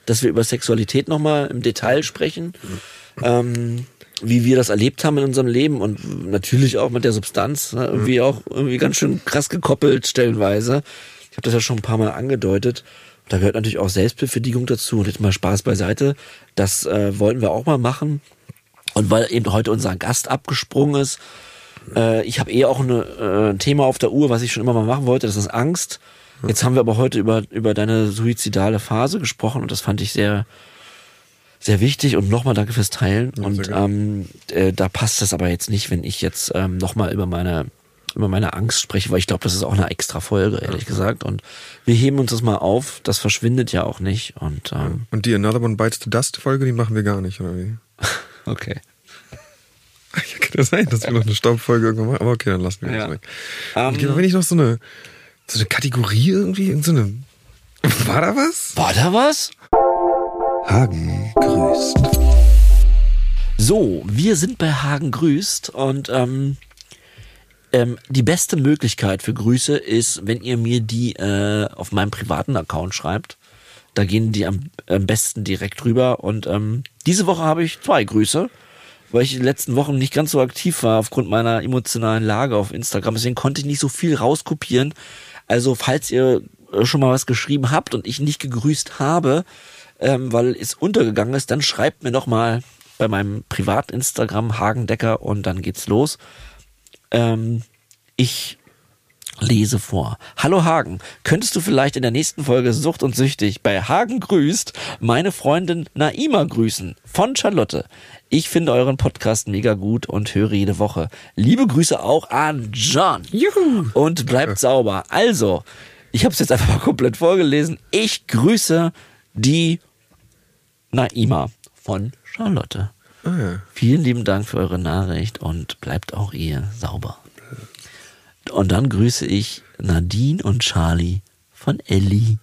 dass wir über Sexualität nochmal im Detail sprechen. Ähm, wie wir das erlebt haben in unserem Leben und natürlich auch mit der Substanz, ne, irgendwie auch irgendwie ganz schön krass gekoppelt stellenweise. Ich habe das ja schon ein paar Mal angedeutet. Da gehört natürlich auch Selbstbefriedigung dazu und jetzt mal Spaß beiseite. Das äh, wollten wir auch mal machen. Und weil eben heute unser Gast abgesprungen ist, äh, ich habe eh auch eine, äh, ein Thema auf der Uhr, was ich schon immer mal machen wollte, das ist Angst. Jetzt haben wir aber heute über, über deine suizidale Phase gesprochen und das fand ich sehr, sehr wichtig und nochmal danke fürs Teilen. Ja, und ähm, äh, da passt das aber jetzt nicht, wenn ich jetzt ähm, nochmal über meine über meine Angst spreche, weil ich glaube, das ist auch eine extra Folge, ehrlich gesagt. Und wir heben uns das mal auf. Das verschwindet ja auch nicht. Und, ähm, und die Another One Bites the Dust Folge, die machen wir gar nicht, oder wie? okay. Ja, kann ja sein, dass wir noch eine Staubfolge irgendwann machen. Aber okay, dann lassen wir Ja. das weg. Ähm, Okay, aber wenn ich noch so eine, so eine Kategorie irgendwie, in so eine. War da was? war da was? Hagen grüßt. So, wir sind bei Hagen grüßt und ähm, ähm, die beste Möglichkeit für Grüße ist, wenn ihr mir die äh, auf meinem privaten Account schreibt. Da gehen die am, am besten direkt rüber. Und ähm, diese Woche habe ich zwei Grüße, weil ich in den letzten Wochen nicht ganz so aktiv war aufgrund meiner emotionalen Lage auf Instagram. Deswegen konnte ich nicht so viel rauskopieren. Also falls ihr äh, schon mal was geschrieben habt und ich nicht gegrüßt habe, ähm, weil es untergegangen ist, dann schreibt mir doch mal bei meinem Privat-Instagram Hagendecker und dann geht's los. Ähm, ich lese vor. Hallo Hagen, könntest du vielleicht in der nächsten Folge Sucht und Süchtig bei Hagen grüßt meine Freundin Naima grüßen von Charlotte. Ich finde euren Podcast mega gut und höre jede Woche. Liebe Grüße auch an John. Juhu! Und bleibt sauber. Also, ich habe es jetzt einfach mal komplett vorgelesen. Ich grüße die Naima von Charlotte. Ah ja. Vielen lieben Dank für eure Nachricht und bleibt auch ihr sauber. Und dann grüße ich Nadine und Charlie von Ellie.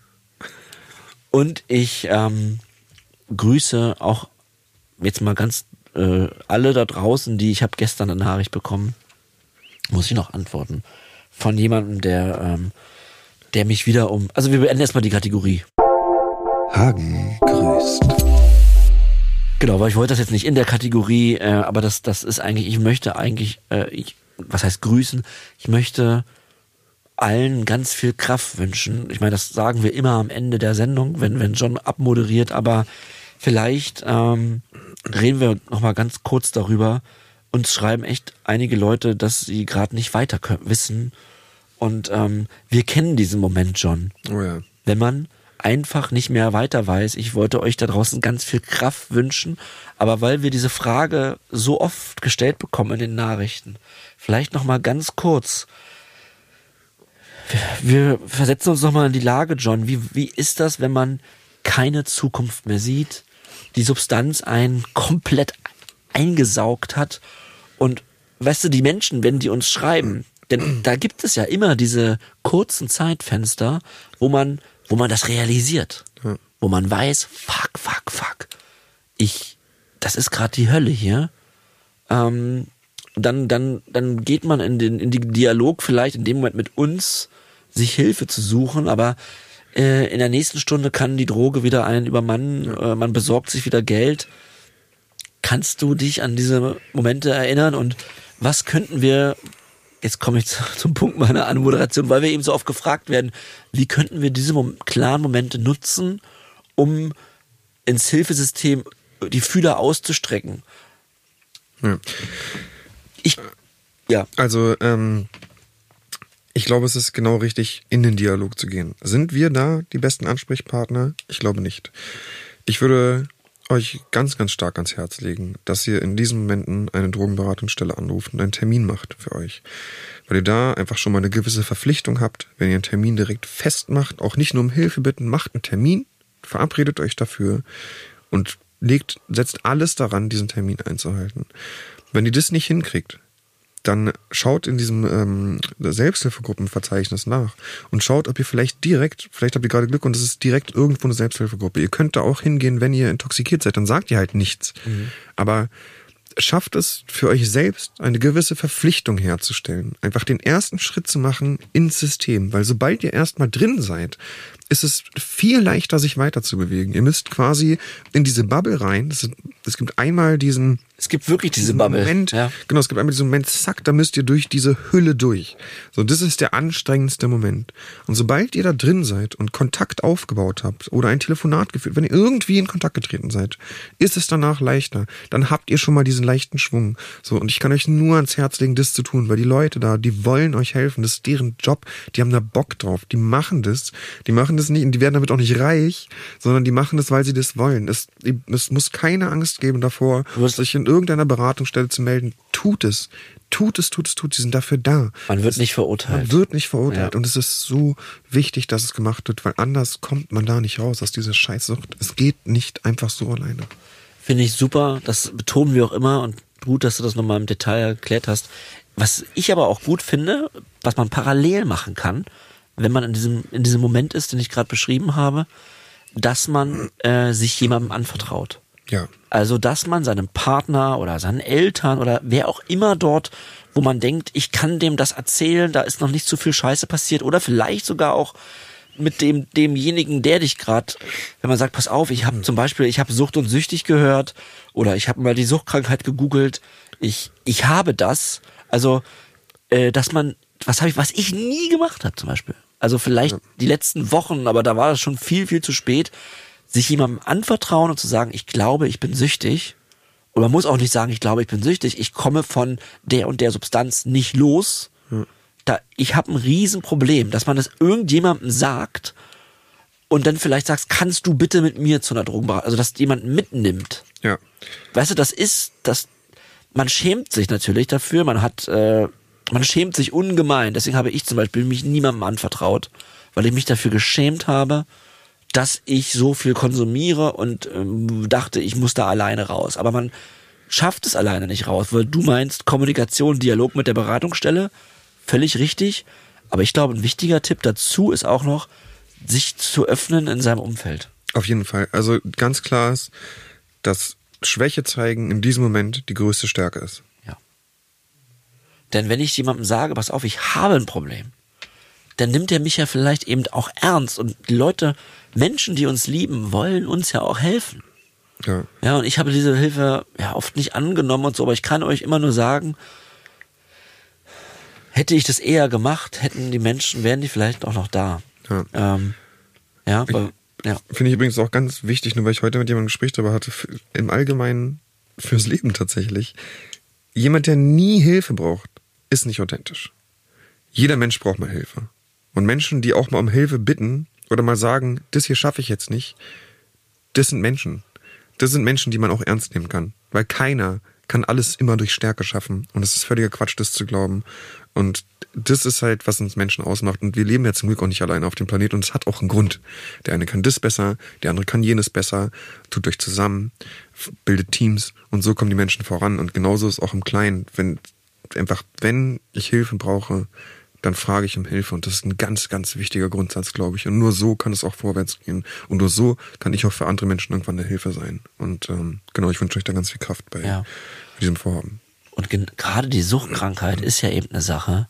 Und ich ähm, grüße auch jetzt mal ganz äh, alle da draußen, die ich habe gestern eine Nachricht bekommen, muss ich noch antworten, von jemandem, der, ähm, der mich wieder um. Also wir beenden erstmal die Kategorie. Hagen grüßt. Genau, weil ich wollte das jetzt nicht in der Kategorie, äh, aber das, das ist eigentlich, ich möchte eigentlich, äh, ich, was heißt grüßen? Ich möchte allen ganz viel Kraft wünschen. Ich meine, das sagen wir immer am Ende der Sendung, wenn, wenn John abmoderiert, aber vielleicht ähm, reden wir nochmal ganz kurz darüber. Uns schreiben echt einige Leute, dass sie gerade nicht weiter können, wissen. Und ähm, wir kennen diesen Moment, John Oh ja. wenn man einfach nicht mehr weiter weiß. Ich wollte euch da draußen ganz viel Kraft wünschen, aber weil wir diese Frage so oft gestellt bekommen in den Nachrichten, vielleicht noch mal ganz kurz. Wir, versetzen uns noch mal in die Lage, John. Wie, wie ist das, wenn man keine Zukunft mehr sieht, die Substanz einen komplett eingesaugt hat und weißt du, die Menschen, wenn die uns schreiben, denn da gibt es ja immer diese kurzen Zeitfenster, wo man, wo man das realisiert, Ja. wo man weiß, fuck, fuck, fuck, ich, das ist gerade die Hölle hier. Ähm, dann, dann, dann geht man in den, in den Dialog vielleicht in dem Moment mit uns, sich Hilfe zu suchen, aber äh, in der nächsten Stunde kann die Droge wieder einen übermannen, äh, man besorgt sich wieder Geld. Kannst du dich an diese Momente erinnern und was könnten wir, jetzt komme ich zu, zum Punkt meiner Anmoderation, weil wir eben so oft gefragt werden, wie könnten wir diese klaren Momente nutzen, um ins Hilfesystem die Fühler auszustrecken? ja. Ich, ja, Also, ähm, Ich glaube, es ist genau richtig, in den Dialog zu gehen. Sind wir da die besten Ansprechpartner? Ich glaube nicht. Ich würde euch ganz, ganz stark ans Herz legen, dass ihr in diesen Momenten eine Drogenberatungsstelle anruft und einen Termin macht für euch. Weil ihr da einfach schon mal eine gewisse Verpflichtung habt, wenn ihr einen Termin direkt festmacht, auch nicht nur um Hilfe bitten, macht einen Termin, verabredet euch dafür und legt, setzt alles daran, diesen Termin einzuhalten. Wenn ihr das nicht hinkriegt, dann schaut in diesem ähm, Selbsthilfegruppenverzeichnis nach und schaut, ob ihr vielleicht direkt, vielleicht habt ihr gerade Glück und es ist direkt irgendwo eine Selbsthilfegruppe. Ihr könnt da auch hingehen, wenn ihr intoxikiert seid, dann sagt ihr halt nichts. Mhm. Aber schafft es für euch selbst, eine gewisse Verpflichtung herzustellen. Einfach den ersten Schritt zu machen ins System. Weil sobald ihr erstmal drin seid, ist es viel leichter, sich weiter zu bewegen. Ihr müsst quasi in diese Bubble rein. Es gibt einmal diesen es gibt wirklich diese Bubble. Moment, ja. Genau, es gibt einmal diesen Moment, zack, da müsst ihr durch diese Hülle durch. So, das ist der anstrengendste Moment. Und sobald ihr da drin seid und Kontakt aufgebaut habt oder ein Telefonat geführt, wenn ihr irgendwie in Kontakt getreten seid, ist es danach leichter. Dann habt ihr schon mal diesen leichten Schwung. So, und ich kann euch nur ans Herz legen, das zu tun, weil die Leute da, die wollen euch helfen. Das ist deren Job. Die haben da Bock drauf. Die machen das. Die machen das nicht und die werden damit auch nicht reich, sondern die machen das, weil sie das wollen. Es, es muss keine Angst geben davor, sich in irgendeiner Beratungsstelle zu melden, tut es. Tut es, tut es, tut es. Sie sind dafür da. Man wird nicht verurteilt. Man wird nicht verurteilt. Ja. Und es ist so wichtig, dass es gemacht wird, weil anders kommt man da nicht raus aus dieser Scheißsucht. Es geht nicht einfach so alleine. Finde ich super. Das betonen wir auch immer und gut, dass du das nochmal im Detail erklärt hast. Was ich aber auch gut finde, was man parallel machen kann, wenn man in diesem, in diesem Moment ist, den ich gerade beschrieben habe, dass man äh, sich jemandem anvertraut. Ja. Also, dass man seinem Partner oder seinen Eltern oder wer auch immer dort, wo man denkt, ich kann dem das erzählen, da ist noch nicht zu viel Scheiße passiert oder vielleicht sogar auch mit dem demjenigen, der dich gerade, wenn man sagt, pass auf, ich habe zum Beispiel, ich habe Sucht und Süchtig gehört oder ich habe mal die Suchtkrankheit gegoogelt, ich ich habe das, also äh, dass man, was habe ich, was ich nie gemacht habe zum Beispiel, also vielleicht ja. die letzten Wochen, aber da war das schon viel viel zu spät sich jemandem anvertrauen und zu sagen, ich glaube, ich bin süchtig. Und man muss auch nicht sagen, ich glaube, ich bin süchtig. Ich komme von der und der Substanz nicht los. Hm. Da, ich habe ein Riesenproblem, dass man das irgendjemandem sagt und dann vielleicht sagst, kannst du bitte mit mir zu einer Drogenberatung, also dass jemand mitnimmt. Ja. Weißt du, das ist, das, man schämt sich natürlich dafür, man hat, äh, man schämt sich ungemein. Deswegen habe ich zum Beispiel mich niemandem anvertraut, weil ich mich dafür geschämt habe, dass ich so viel konsumiere und ähm, dachte, ich muss da alleine raus. Aber man schafft es alleine nicht raus, weil du meinst Kommunikation, Dialog mit der Beratungsstelle, völlig richtig. Aber ich glaube, ein wichtiger Tipp dazu ist auch noch, sich zu öffnen in seinem Umfeld. Auf jeden Fall. Also ganz klar ist, dass Schwäche zeigen in diesem Moment die größte Stärke ist. Denn wenn ich jemandem sage, pass auf, ich habe ein Problem, dann nimmt er mich ja vielleicht eben auch ernst. Und die Leute, Menschen, die uns lieben, wollen uns ja auch helfen. Ja. Ja, und ich habe diese Hilfe ja oft nicht angenommen und so, aber ich kann euch immer nur sagen, hätte ich das eher gemacht, hätten die Menschen, wären die vielleicht auch noch da. Ja. Ähm, ja, aber, ja. Finde ich übrigens auch ganz wichtig, nur weil ich heute mit jemandem Gespräch darüber hatte, im Allgemeinen fürs Leben tatsächlich. Jemand, der nie Hilfe braucht, ist nicht authentisch. Jeder Mensch braucht mal Hilfe. Und Menschen, die auch mal um Hilfe bitten oder mal sagen, das hier schaffe ich jetzt nicht, das sind Menschen. Das sind Menschen, die man auch ernst nehmen kann. Weil keiner kann alles immer durch Stärke schaffen. Und es ist völliger Quatsch, das zu glauben. Und das ist halt, was uns Menschen ausmacht. Und wir leben ja zum Glück auch nicht alleine auf dem Planeten. Und es hat auch einen Grund. Der eine kann das besser, der andere kann jenes besser. Tut euch zusammen, bildet Teams. Und so kommen die Menschen voran. Und genauso ist auch im Kleinen. Wenn, einfach, wenn ich Hilfe brauche, dann frage ich um Hilfe. Und das ist ein ganz, ganz wichtiger Grundsatz, glaube ich. Und nur so kann es auch vorwärts gehen. Und nur so kann ich auch für andere Menschen irgendwann eine Hilfe sein. Und ähm, genau, ich wünsche euch da ganz viel Kraft bei, ja. diesem Vorhaben. Und gerade die Suchtkrankheit ist ja eben eine Sache,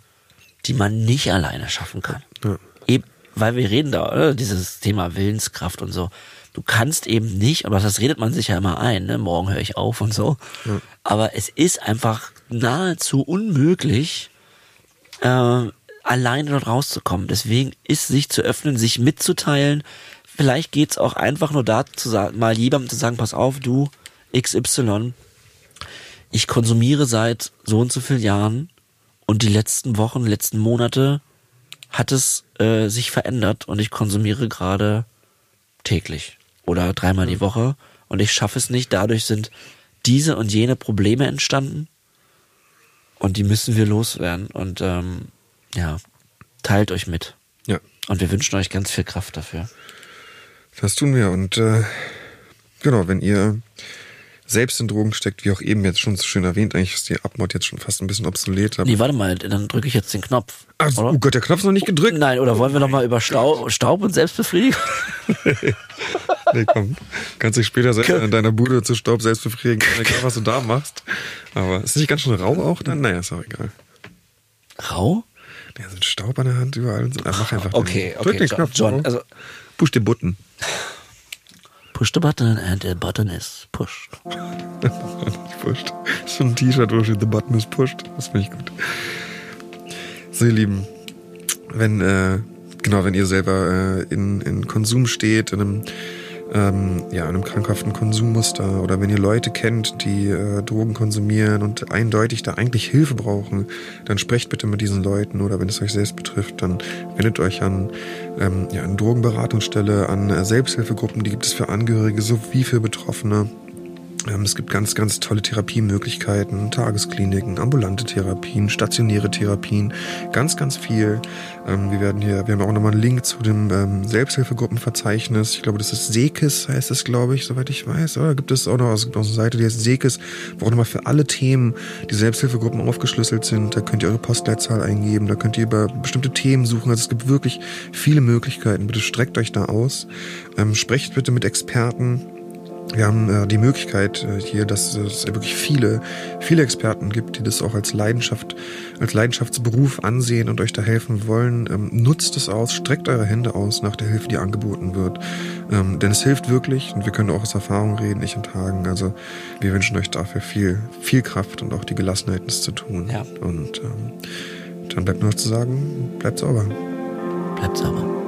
die man nicht alleine schaffen kann. Ja. Eben, weil wir reden da, oder? Dieses Thema Willenskraft und so. Du kannst eben nicht, aber das redet man sich ja immer ein, ne? morgen höre ich auf und so. Ja. Aber es ist einfach nahezu unmöglich, äh, alleine dort rauszukommen. Deswegen ist sich zu öffnen, sich mitzuteilen. Vielleicht geht's auch einfach nur dazu, mal jemandem zu sagen, pass auf, du XY, ich konsumiere seit so und so vielen Jahren und die letzten Wochen, letzten Monate hat es äh, sich verändert und ich konsumiere gerade täglich oder dreimal die Woche und ich schaffe es nicht. Dadurch sind diese und jene Probleme entstanden und die müssen wir loswerden. Und ähm, ja, teilt euch mit. Ja. Und wir wünschen euch ganz viel Kraft dafür. Das tun wir. Und äh, genau, wenn ihr selbst in Drogen steckt, wie auch eben jetzt schon so schön erwähnt, eigentlich ist die Abmod jetzt schon fast ein bisschen obsolet. Nee, warte mal, dann drücke ich jetzt den Knopf. Ach, oh Gott, der Knopf ist noch nicht gedrückt. Nein, oder wollen wir noch mal über Staub, Staub und Selbstbefriedigung? nee, komm. Kannst dich später selber in deiner Bude zu Staub selbst befriedigen, egal was du da machst. Aber ist nicht ganz schön rau auch dann? Naja, ist auch egal. Rau? Ja, so ein Staub an der Hand überall. Und so. Ah, mach einfach Okay, den. okay. Drück den Knopf. John, also Push den Button. Push the button and the button is pushed. Ist so ein T-Shirt, wo steht The Button is pushed. Das finde ich gut. So, ihr Lieben, wenn, äh, genau, wenn ihr selber äh, in, in Konsum steht, in einem, ähm, ja, in einem krankhaften Konsummuster. Oder wenn ihr Leute kennt, die äh, Drogen konsumieren und eindeutig da eigentlich Hilfe brauchen, dann sprecht bitte mit diesen Leuten. Oder wenn es euch selbst betrifft, dann wendet euch an ähm, ja, eine Drogenberatungsstelle, an äh, Selbsthilfegruppen, die gibt es für Angehörige sowie für Betroffene. Ähm, Es gibt ganz, ganz tolle Therapiemöglichkeiten, Tageskliniken, ambulante Therapien, stationäre Therapien, ganz, ganz viel. Ähm, Wir werden hier, wir haben auch nochmal einen Link zu dem ähm, Selbsthilfegruppenverzeichnis. Ich glaube, das ist Sekis, heißt es, glaube ich, soweit ich weiß. Oder gibt es auch noch, es gibt auch eine Seite, die heißt Sekis, wo auch nochmal für alle Themen die Selbsthilfegruppen aufgeschlüsselt sind. Da könnt ihr eure Postleitzahl eingeben, da könnt ihr über bestimmte Themen suchen. Also es gibt wirklich viele Möglichkeiten. Bitte streckt euch da aus. Sprecht bitte mit Experten. Wir haben äh, die Möglichkeit äh, hier, dass es wirklich viele, viele Experten gibt, die das auch als Leidenschaft, als Leidenschaftsberuf ansehen und euch da helfen wollen. Ähm, nutzt es aus, streckt eure Hände aus nach der Hilfe, die angeboten wird. Ähm, denn es hilft wirklich und wir können auch aus Erfahrung reden, ich und Hagen. Also wir wünschen euch dafür viel, viel Kraft und auch die Gelassenheit, das zu tun. Ja. Und ähm, dann bleibt nur noch zu sagen, bleibt sauber. Bleibt sauber.